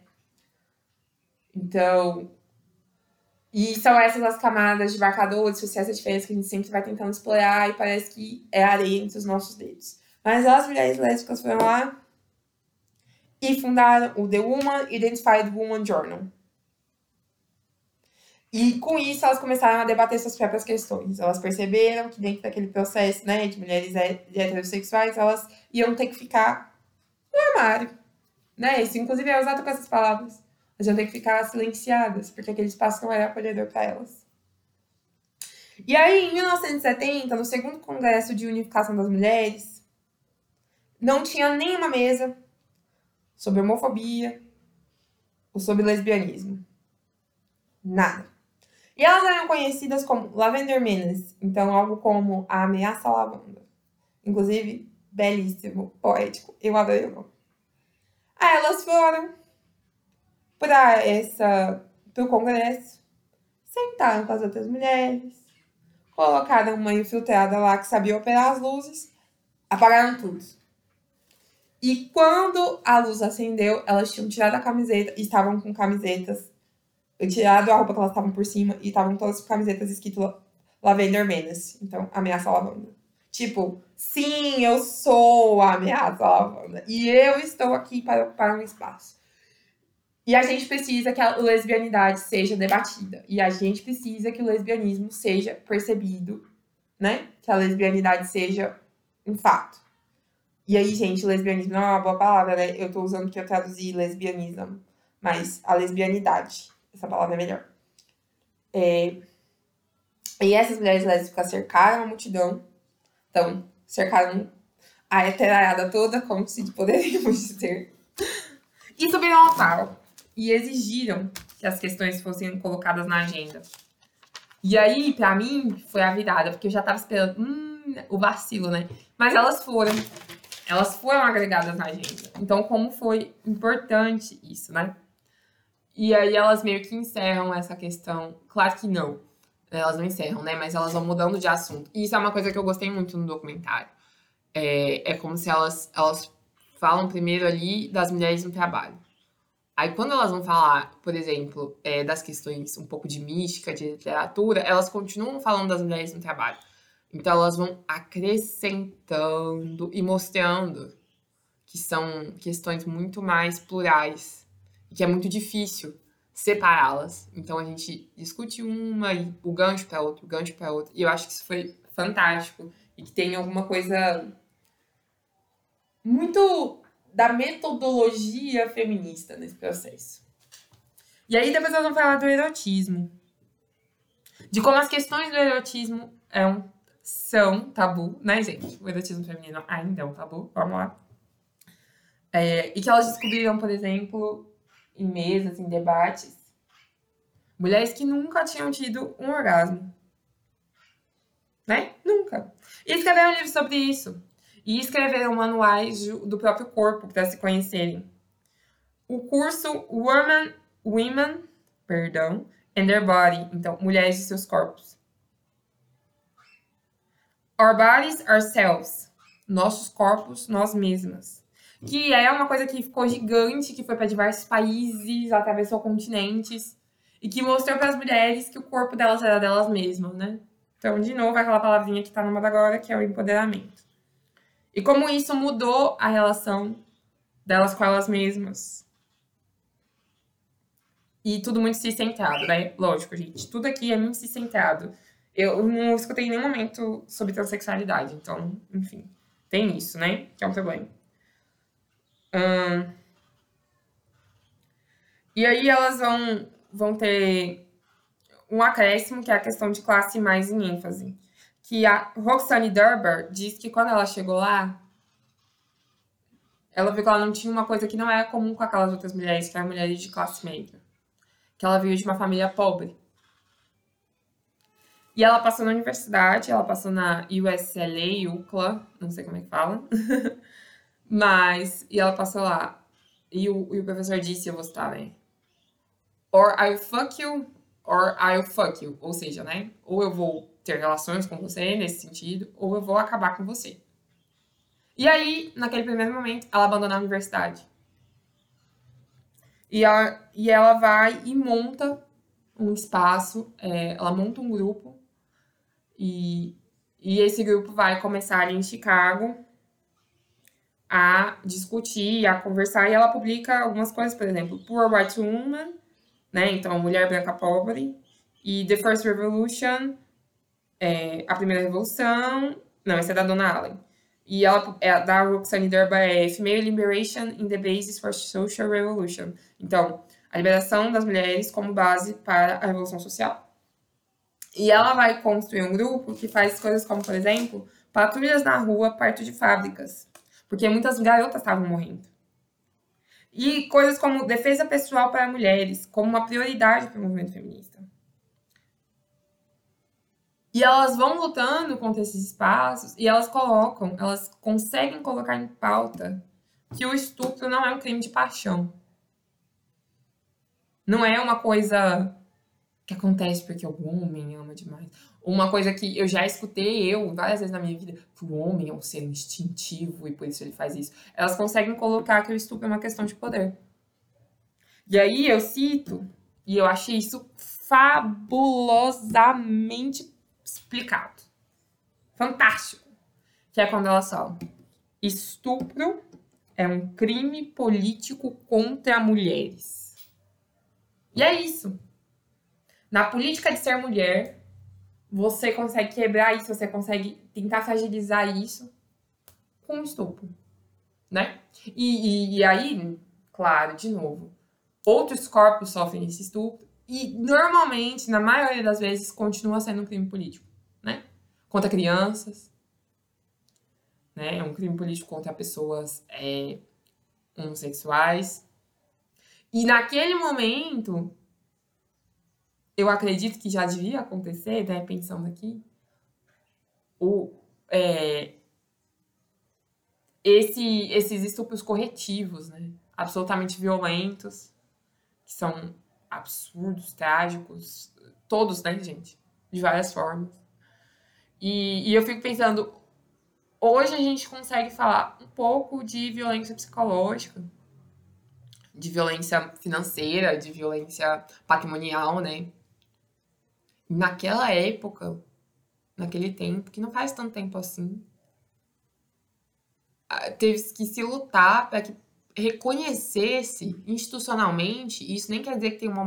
Então, e são essas as camadas de marcadores sociais a diferença que a gente sempre vai tentando explorar e parece que é areia entre os nossos dedos. Mas as mulheres lésbicas foram lá e fundaram o The Woman Identified Woman Journal. E com isso elas começaram a debater suas próprias questões. Elas perceberam que dentro daquele processo né, de mulheres heterossexuais, elas iam ter que ficar no armário. Né? Isso, inclusive, é usado com essas palavras mas iam ter que ficar silenciadas, porque aquele espaço não era acolhedor para elas. E aí, em 1970, no segundo Congresso de Unificação das Mulheres, não tinha nenhuma mesa sobre homofobia ou sobre lesbianismo. Nada. E elas eram conhecidas como Lavender Menace, então algo como a ameaça lavanda. Inclusive, belíssimo, poético. Eu adorei o nome. Aí elas foram para essa para o congresso, sentaram com as outras mulheres, colocaram uma infiltrada lá que sabia operar as luzes, apagaram tudo. E quando a luz acendeu, elas tinham tirado a camiseta e estavam com camisetas, tirado a roupa que elas estavam por cima e estavam todas com camisetas escrito Lavender Menace, então ameaça lavanda. Tipo, sim, eu sou a ameaça lavanda e eu estou aqui para ocupar um espaço. E a gente precisa que a lesbianidade seja debatida. E a gente precisa que o lesbianismo seja percebido, né? Que a lesbianidade seja um fato. E aí, gente, lesbianismo não é uma boa palavra, né? Eu tô usando que eu traduzi lesbianismo, mas a lesbianidade. Essa palavra é melhor. É... E essas mulheres lésbicas cercaram a multidão Então, cercaram a heteraiada toda, como se poderíamos dizer. E subiram ao palco e exigiram que as questões fossem colocadas na agenda. E aí, pra mim, foi a virada, porque eu já tava esperando hum, o vacilo, né? Mas elas foram. Elas foram agregadas na agenda. Então, como foi importante isso, né? E aí elas meio que encerram essa questão. Claro que não. Elas não encerram, né? Mas elas vão mudando de assunto. E isso é uma coisa que eu gostei muito no documentário. É, é como se elas, elas falam primeiro ali das mulheres no trabalho. Aí, quando elas vão falar, por exemplo, é, das questões um pouco de mística, de literatura, elas continuam falando das mulheres no trabalho. Então, elas vão acrescentando e mostrando que são questões muito mais plurais e que é muito difícil separá-las. Então, a gente discute uma e o gancho para outro, o gancho para outro. E eu acho que isso foi fantástico e que tem alguma coisa muito da metodologia feminista nesse processo. E aí depois nós vamos falar do erotismo. De como as questões do erotismo é um, são tabu, né, gente? O erotismo feminino ainda é um tabu, vamos lá. É, e que elas descobriram, por exemplo, em mesas, em debates, mulheres que nunca tinham tido um orgasmo. Né? Nunca. E escreveram um livro sobre isso e escreveram manuais do próprio corpo para se conhecerem. O curso Women, Women perdão, and Their Body, então, Mulheres e Seus Corpos. Our Bodies Ourselves, Nossos Corpos, Nós Mesmas. Que é uma coisa que ficou gigante, que foi para diversos países, atravessou continentes, e que mostrou para as mulheres que o corpo delas era delas mesmas, né? Então, de novo, aquela palavrinha que está no moda agora, que é o empoderamento. E como isso mudou a relação delas com elas mesmas. E tudo muito se centrado, né? Lógico, gente. Tudo aqui é muito se centrado. Eu não escutei em nenhum momento sobre transexualidade. Então, enfim. Tem isso, né? Que é um problema. Hum... E aí elas vão, vão ter um acréscimo, que é a questão de classe mais em ênfase que a Roxane Durber diz que quando ela chegou lá, ela viu que ela não tinha uma coisa que não era comum com aquelas outras mulheres, que eram mulheres de classe média. Que ela veio de uma família pobre. E ela passou na universidade, ela passou na USLA, UCLA, não sei como é que fala. Mas, e ela passou lá. E o, e o professor disse, eu vou citar, né? Or I'll fuck you, or I'll fuck you. Ou seja, né? Ou eu vou ter relações com você nesse sentido, ou eu vou acabar com você. E aí, naquele primeiro momento, ela abandona a universidade. E ela, e ela vai e monta um espaço, é, ela monta um grupo, e, e esse grupo vai começar em Chicago a discutir, a conversar, e ela publica algumas coisas, por exemplo, Poor White Woman, né, então Mulher Branca Pobre, e The First Revolution, é, A Primeira Revolução. Não, essa é da Dona Allen. E ela, é, da Roxane Durba é Female Liberation in the Basis for Social Revolution. Então, a liberação das mulheres como base para a revolução social. E ela vai construir um grupo que faz coisas como, por exemplo, patrulhas na rua perto de fábricas. Porque muitas garotas estavam morrendo. E coisas como defesa pessoal para mulheres, como uma prioridade para o movimento feminista. E elas vão lutando contra esses espaços e elas colocam, elas conseguem colocar em pauta que o estupro não é um crime de paixão. Não é uma coisa que acontece porque o homem ama demais. Uma coisa que eu já escutei eu várias vezes na minha vida, que o homem é um ser instintivo e por isso ele faz isso. Elas conseguem colocar que o estupro é uma questão de poder. E aí eu cito, e eu achei isso fabulosamente explicado. Fantástico. Que é quando elas falam: estupro é um crime político contra mulheres. E é isso. Na política de ser mulher, você consegue quebrar isso, você consegue tentar fragilizar isso com estupro, né? E, e, e aí, claro, de novo, outros corpos sofrem esse estupro e normalmente, na maioria das vezes, continua sendo um crime político contra crianças. né? É um crime político contra pessoas é, homossexuais. E naquele momento, eu acredito que já devia acontecer, né? Pensando aqui, o, é, esse, esses estupros corretivos, né? Absolutamente violentos, que são absurdos, trágicos, todos, né, gente? De várias formas. E, e eu fico pensando, hoje a gente consegue falar um pouco de violência psicológica, de violência financeira, de violência patrimonial, né? Naquela época, naquele tempo, que não faz tanto tempo assim, teve que se lutar para que reconhecesse institucionalmente, isso nem quer dizer que tem uma,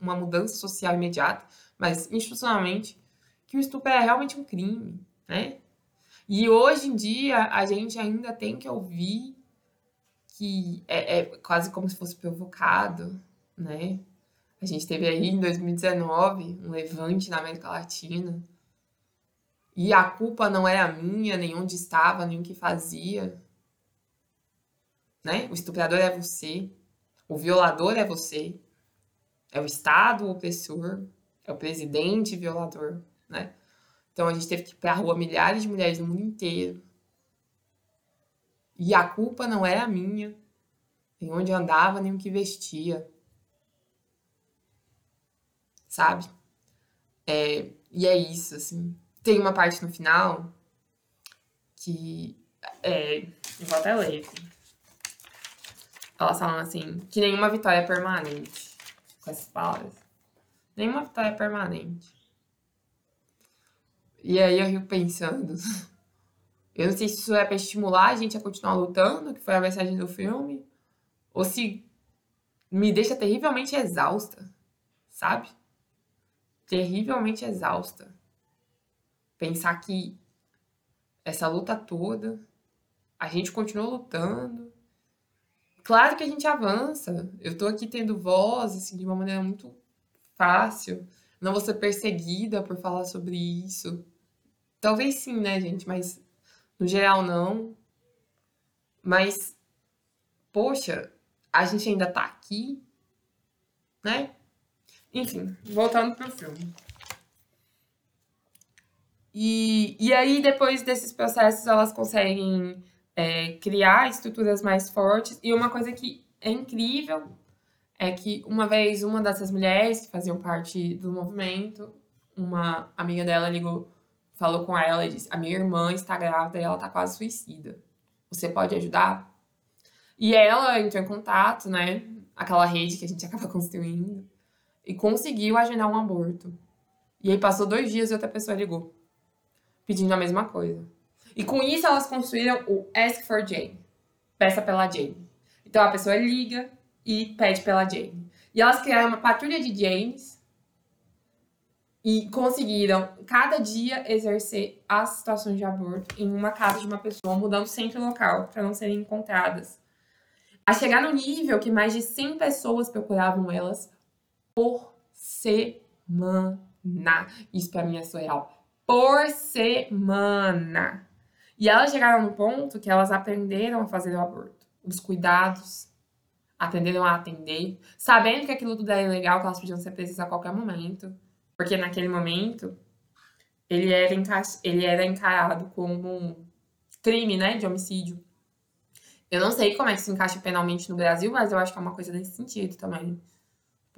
uma mudança social imediata, mas institucionalmente, que o estupro é realmente um crime, né? E hoje em dia a gente ainda tem que ouvir que é, é quase como se fosse provocado, né? A gente teve aí em 2019 um levante na América Latina e a culpa não era minha, nem onde estava, nem o que fazia. Né? O estuprador é você, o violador é você, é o Estado opressor, é o presidente violador, né? Então a gente teve que ir pra rua milhares de mulheres no mundo inteiro. E a culpa não era minha, nem onde andava, nem o que vestia. Sabe? É, e é isso, assim tem uma parte no final que. É, vou até ler aqui. Elas falam assim: que nenhuma vitória é permanente. Com essas palavras. Nenhuma vitória é permanente. E aí eu fico pensando. Eu não sei se isso é pra estimular a gente a continuar lutando, que foi a mensagem do filme, ou se me deixa terrivelmente exausta, sabe? Terrivelmente exausta. Pensar que essa luta toda, a gente continua lutando. Claro que a gente avança. Eu tô aqui tendo voz, assim, de uma maneira muito fácil. Não vou ser perseguida por falar sobre isso. Talvez sim, né, gente? Mas no geral não. Mas, poxa, a gente ainda tá aqui, né? Enfim, voltando pro filme. E, e aí, depois desses processos, elas conseguem é, criar estruturas mais fortes. E uma coisa que é incrível é que uma vez uma dessas mulheres que faziam parte do movimento, uma amiga dela ligou, falou com ela e disse: A minha irmã está grávida e ela está quase suicida. Você pode ajudar? E ela entrou em contato, né? Aquela rede que a gente acaba construindo, e conseguiu agendar um aborto. E aí passou dois dias e outra pessoa ligou pedindo a mesma coisa. E com isso elas construíram o Ask for Jane. Peça pela Jane. Então a pessoa liga e pede pela Jane. E elas criaram uma patrulha de Janes e conseguiram cada dia exercer as situações de aborto em uma casa de uma pessoa, mudando sempre o local para não serem encontradas. A chegar no nível que mais de 100 pessoas procuravam elas por semana. Isso para mim é surreal por semana. E elas chegaram no ponto que elas aprenderam a fazer o aborto. Os cuidados, aprenderam a atender, sabendo que aquilo tudo era ilegal, que elas podiam ser presas a qualquer momento. Porque naquele momento, ele era, ele era encarado como um crime, né, de homicídio. Eu não sei como é que se encaixa penalmente no Brasil, mas eu acho que é uma coisa nesse sentido também.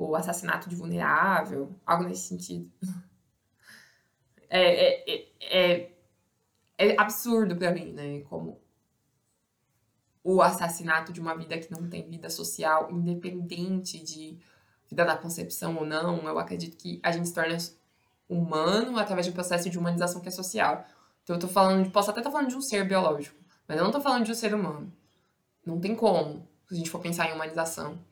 Tipo, assassinato de vulnerável, algo nesse sentido. É, é, é, é absurdo para mim, né? Como o assassinato de uma vida que não tem vida social, independente de vida da concepção ou não, eu acredito que a gente se torna humano através de um processo de humanização que é social. Então eu tô falando, de, posso até estar tá falando de um ser biológico, mas eu não tô falando de um ser humano. Não tem como, se a gente for pensar em humanização.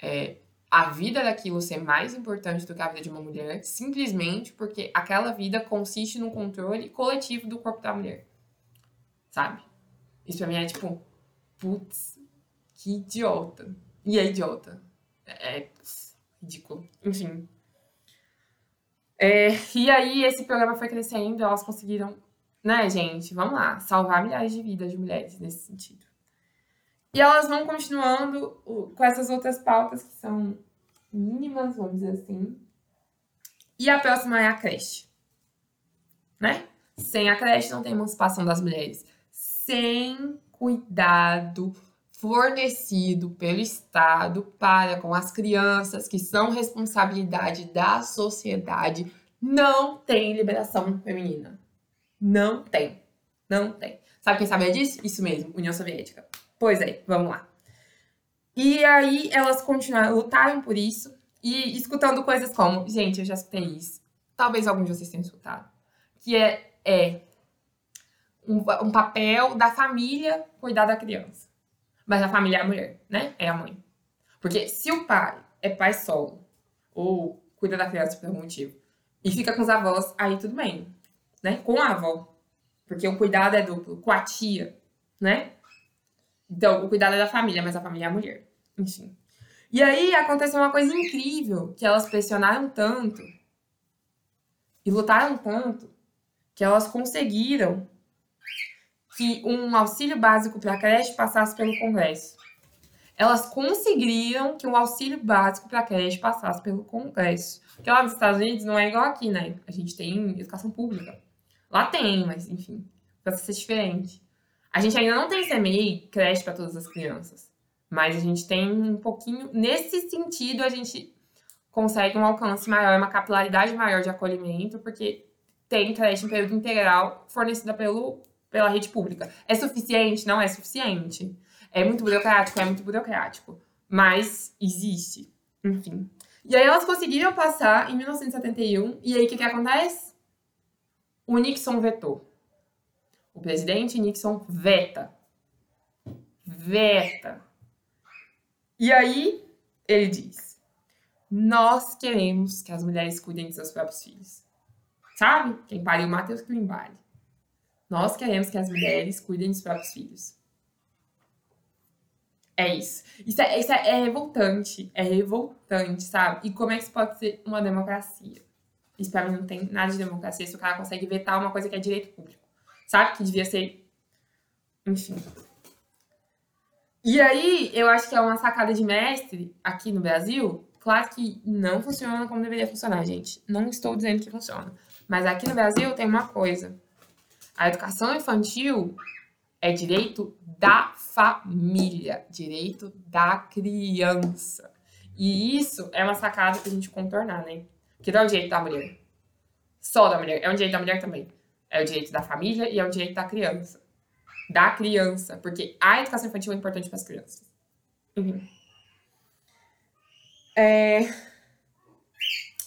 É, a vida daquilo ser mais importante do que a vida de uma mulher, simplesmente porque aquela vida consiste no controle coletivo do corpo da mulher. Sabe? Isso pra mim é tipo, putz, que idiota. E é idiota. É, é ridículo. Enfim. É, e aí esse programa foi crescendo, elas conseguiram né, gente? Vamos lá, salvar milhares de vidas de mulheres nesse sentido. E elas vão continuando com essas outras pautas que são mínimas, vamos dizer assim. E a próxima é a creche. Né? Sem a creche não tem emancipação das mulheres. Sem cuidado fornecido pelo Estado para com as crianças que são responsabilidade da sociedade, não tem liberação feminina. Não tem. Não tem. Sabe quem sabia disso? Isso mesmo, União Soviética. Pois é, vamos lá. E aí elas continuaram, lutaram por isso e escutando coisas como, gente, eu já escutei isso. Talvez algum de vocês tenham escutado. Que é, é um, um papel da família cuidar da criança. Mas a família é a mulher, né? É a mãe. Porque se o pai é pai solo, ou cuida da criança por algum motivo, e fica com os avós, aí tudo bem, né? Com a avó. Porque o cuidado é duplo, com a tia, né? Então, o cuidado é da família, mas a família é a mulher. Enfim. E aí aconteceu uma coisa incrível, que elas pressionaram tanto e lutaram tanto que elas conseguiram que um auxílio básico para a creche passasse pelo Congresso. Elas conseguiram que um auxílio básico para a creche passasse pelo Congresso. Porque lá nos Estados Unidos não é igual aqui, né? A gente tem educação pública. Lá tem, mas enfim, vai ser diferente. A gente ainda não tem CMEI, creche para todas as crianças. Mas a gente tem um pouquinho. Nesse sentido, a gente consegue um alcance maior, uma capilaridade maior de acolhimento, porque tem creche em período integral fornecida pelo pela rede pública. É suficiente? Não é suficiente. É muito burocrático? É muito burocrático. Mas existe. Enfim. E aí elas conseguiram passar em 1971. E aí o que, que acontece? O Nixon vetou. O presidente Nixon veta. Veta. E aí ele diz: Nós queremos que as mulheres cuidem de seus próprios filhos. Sabe? Quem pariu Matheus Klimbali. Nós queremos que as mulheres cuidem dos próprios filhos. É isso. Isso é, isso é, é revoltante. É revoltante, sabe? E como é que isso pode ser uma democracia? Isso pra mim não tem nada de democracia se o cara consegue vetar uma coisa que é direito público. Sabe? Que devia ser. Enfim. E aí, eu acho que é uma sacada de mestre aqui no Brasil. Claro que não funciona como deveria funcionar, gente. Não estou dizendo que funciona. Mas aqui no Brasil tem uma coisa a educação infantil é direito da família, direito da criança. E isso é uma sacada pra gente contornar, né? Que não é o direito da mulher. Só da mulher. É um direito da mulher também. É o direito da família e é o direito da criança. Da criança. Porque a educação infantil é importante para as crianças. Uhum. É...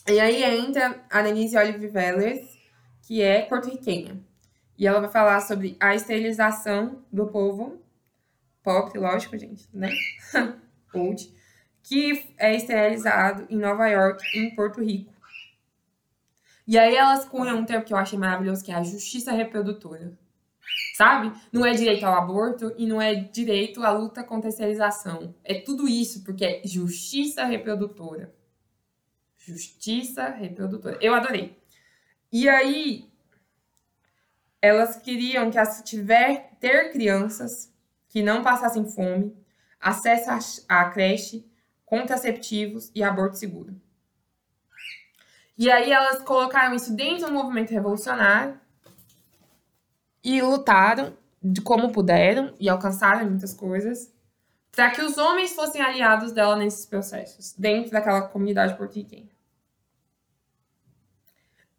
E aí entra a Denise Olive Vellers, que é porto-riquenha. E ela vai falar sobre a esterilização do povo pop, lógico, gente, né? Old, que é esterilizado em Nova York e em Porto Rico. E aí elas cunham um termo que eu achei maravilhoso, que é a justiça reprodutora. Sabe? Não é direito ao aborto e não é direito à luta contra a esterilização. É tudo isso, porque é justiça reprodutora. Justiça reprodutora. Eu adorei. E aí, elas queriam que as tiver ter crianças que não passassem fome, acesso à creche, contraceptivos e aborto seguro. E aí elas colocaram isso dentro do movimento revolucionário e lutaram de como puderam e alcançaram muitas coisas para que os homens fossem aliados dela nesses processos, dentro daquela comunidade portuguesa.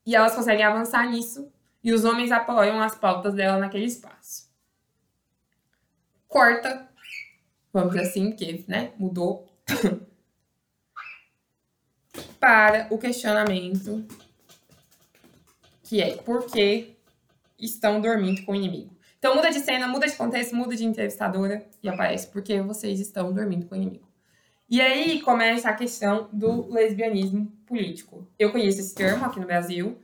E elas conseguem avançar nisso e os homens apoiam as pautas dela naquele espaço. Corta, vamos dizer assim, que né, mudou, para o questionamento que é por que estão dormindo com o inimigo. Então muda de cena, muda de contexto, muda de entrevistadora e aparece porque vocês estão dormindo com o inimigo. E aí começa a questão do lesbianismo político. Eu conheço esse termo aqui no Brasil,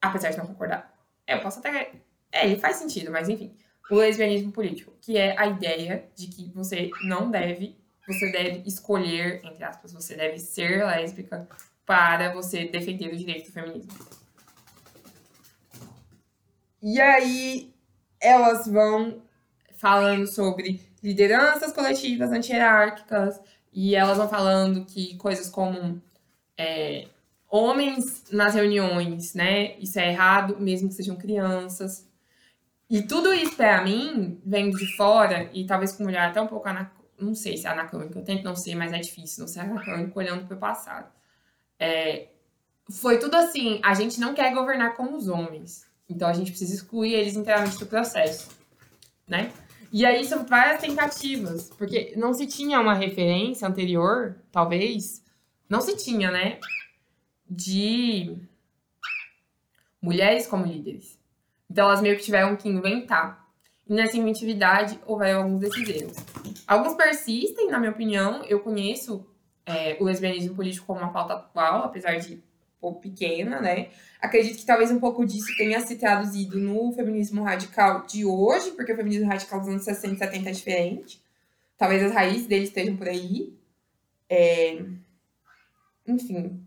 apesar de não concordar. É, eu posso até. É, ele faz sentido, mas enfim. O lesbianismo político, que é a ideia de que você não deve, você deve escolher, entre aspas, você deve ser lésbica para você defender o direito do feminismo. E aí elas vão falando sobre lideranças coletivas anti-hierárquicas, e elas vão falando que coisas como é, homens nas reuniões, né? Isso é errado, mesmo que sejam crianças. E tudo isso, para mim, vendo de fora, e talvez com um olhar até um pouco não sei se é anacrônico, eu tento não ser, mas é difícil não ser anacrônico olhando para o passado. É, foi tudo assim, a gente não quer governar como os homens, então a gente precisa excluir eles inteiramente do processo, né? E aí são várias tentativas, porque não se tinha uma referência anterior, talvez, não se tinha, né? De mulheres como líderes. Então elas meio que tiveram que inventar. Nessa inventividade houveram alguns desses erros. Alguns persistem, na minha opinião. Eu conheço é, o lesbianismo político como uma pauta atual, apesar de pouco pequena, né? Acredito que talvez um pouco disso tenha se traduzido no feminismo radical de hoje, porque o feminismo radical dos anos 60 e 70 é diferente. Talvez as raízes dele estejam por aí. É... Enfim.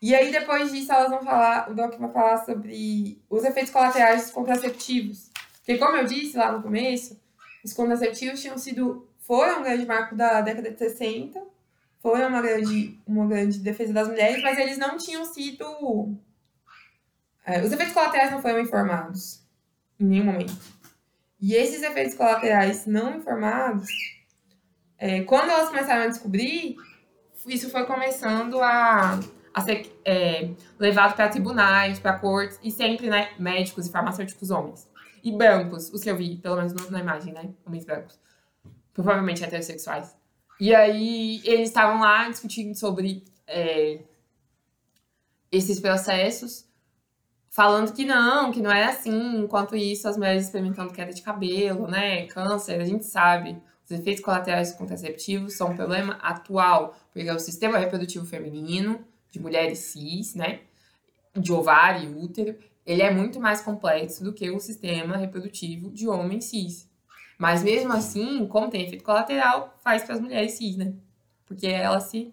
E aí, depois disso, elas vão falar, o Doc vai falar sobre os efeitos colaterais dos contraceptivos. Porque, como eu disse lá no começo, os contraceptivos tinham sido, foram um grande marco da década de 60, foram uma grande, uma grande defesa das mulheres, mas eles não tinham sido. É, os efeitos colaterais não foram informados em nenhum momento. E esses efeitos colaterais não informados, é, quando elas começaram a descobrir, isso foi começando a, a ser é, levado para tribunais, para cortes, e sempre, né, médicos e farmacêuticos homens. E brancos, os que eu vi, pelo menos na imagem, né, homens brancos. Provavelmente heterossexuais. E aí eles estavam lá discutindo sobre é, esses processos, falando que não, que não é assim. Enquanto isso, as mulheres experimentando queda de cabelo, né, câncer, a gente sabe. Os efeitos colaterais contraceptivos são um problema atual, porque é o sistema reprodutivo feminino, de mulheres cis, né, de ovário e útero, ele é muito mais complexo do que o sistema reprodutivo de homens cis. Mas mesmo assim, como tem efeito colateral, faz para as mulheres cis, né? Porque elas se.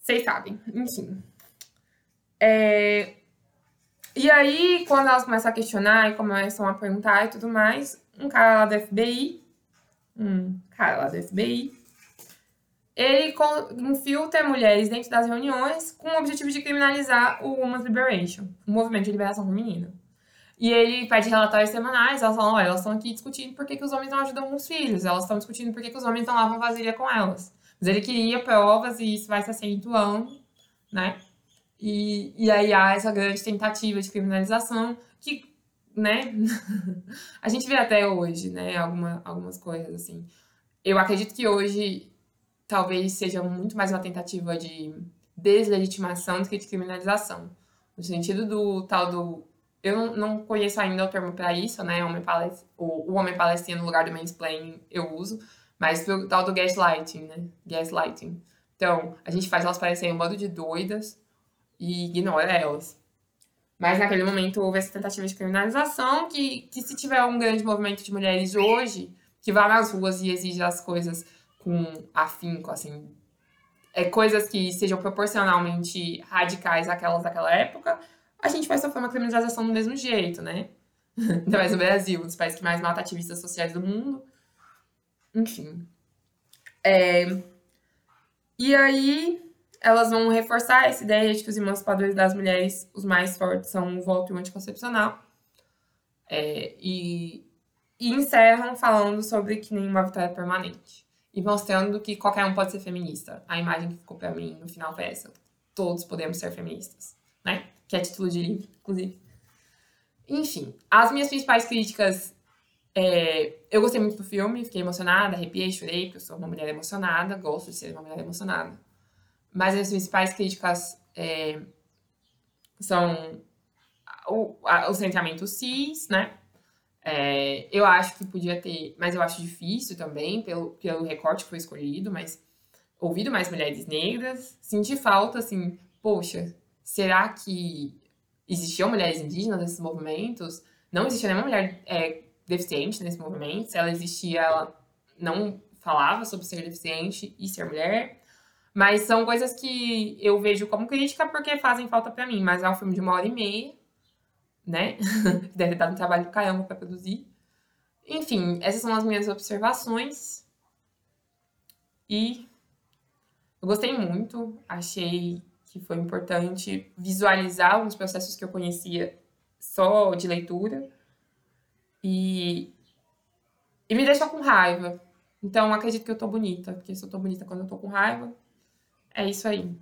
Vocês sabem, enfim. É... E aí, quando elas começam a questionar e começam a perguntar e tudo mais, um cara lá do FBI, um cara lá do FBI, ele infiltra mulheres dentro das reuniões com o objetivo de criminalizar o Women's Liberation, o movimento de liberação feminina. E ele pede relatórios semanais, elas falam, elas estão aqui discutindo por que, que os homens não ajudam os filhos, elas estão discutindo por que, que os homens não lavam vasilha com elas. Mas ele queria provas e isso vai se acentuando, né? E, e aí há essa grande tentativa de criminalização que, né, a gente vê até hoje, né, alguma, algumas coisas assim. Eu acredito que hoje talvez seja muito mais uma tentativa de deslegitimação do que de criminalização. No sentido do tal do eu não, conheço ainda o termo para isso, né? Homem o, o homem palestino no lugar do mansplaining eu uso, mas o tal do gaslighting, né? Gaslighting. Então, a gente faz elas parecerem um bando de doidas e ignora elas. Mas naquele momento houve essa tentativa de criminalização que, que se tiver um grande movimento de mulheres hoje que vá nas ruas e exige as coisas com afinco, assim, é, coisas que sejam proporcionalmente radicais àquelas daquela época, a gente vai sofrer uma criminalização do mesmo jeito, né? Ainda mais no Brasil, um dos países que mais mata ativistas sociais do mundo. Enfim. É... E aí, elas vão reforçar essa ideia de que os emancipadores das mulheres, os mais fortes, são o voto e o anticoncepcional. É... E... e encerram falando sobre que nenhuma vitória é permanente. E mostrando que qualquer um pode ser feminista. A imagem que ficou pra mim no final foi essa. Todos podemos ser feministas, né? que é título de livro, inclusive. Enfim, as minhas principais críticas. É, eu gostei muito do filme, fiquei emocionada, arrepiei, chorei, porque eu sou uma mulher emocionada, gosto de ser uma mulher emocionada. Mas as principais críticas é, são o, a, o centramento cis, né? É, eu acho que podia ter, mas eu acho difícil também, pelo, pelo recorte que foi escolhido, mas ouvido mais mulheres negras, senti falta, assim, poxa, será que existiam mulheres indígenas nesses movimentos? Não existia nenhuma mulher é, deficiente nesse movimento. Se ela existia, ela não falava sobre ser deficiente e ser mulher. Mas são coisas que eu vejo como crítica porque fazem falta para mim. Mas é um filme de uma hora e meia. Né? Deve dado um trabalho do caramba para produzir. Enfim, essas são as minhas observações. E eu gostei muito, achei que foi importante visualizar alguns processos que eu conhecia só de leitura. E, e me deixou com raiva. Então, acredito que eu tô bonita, porque se eu tô bonita quando eu tô com raiva, é isso aí.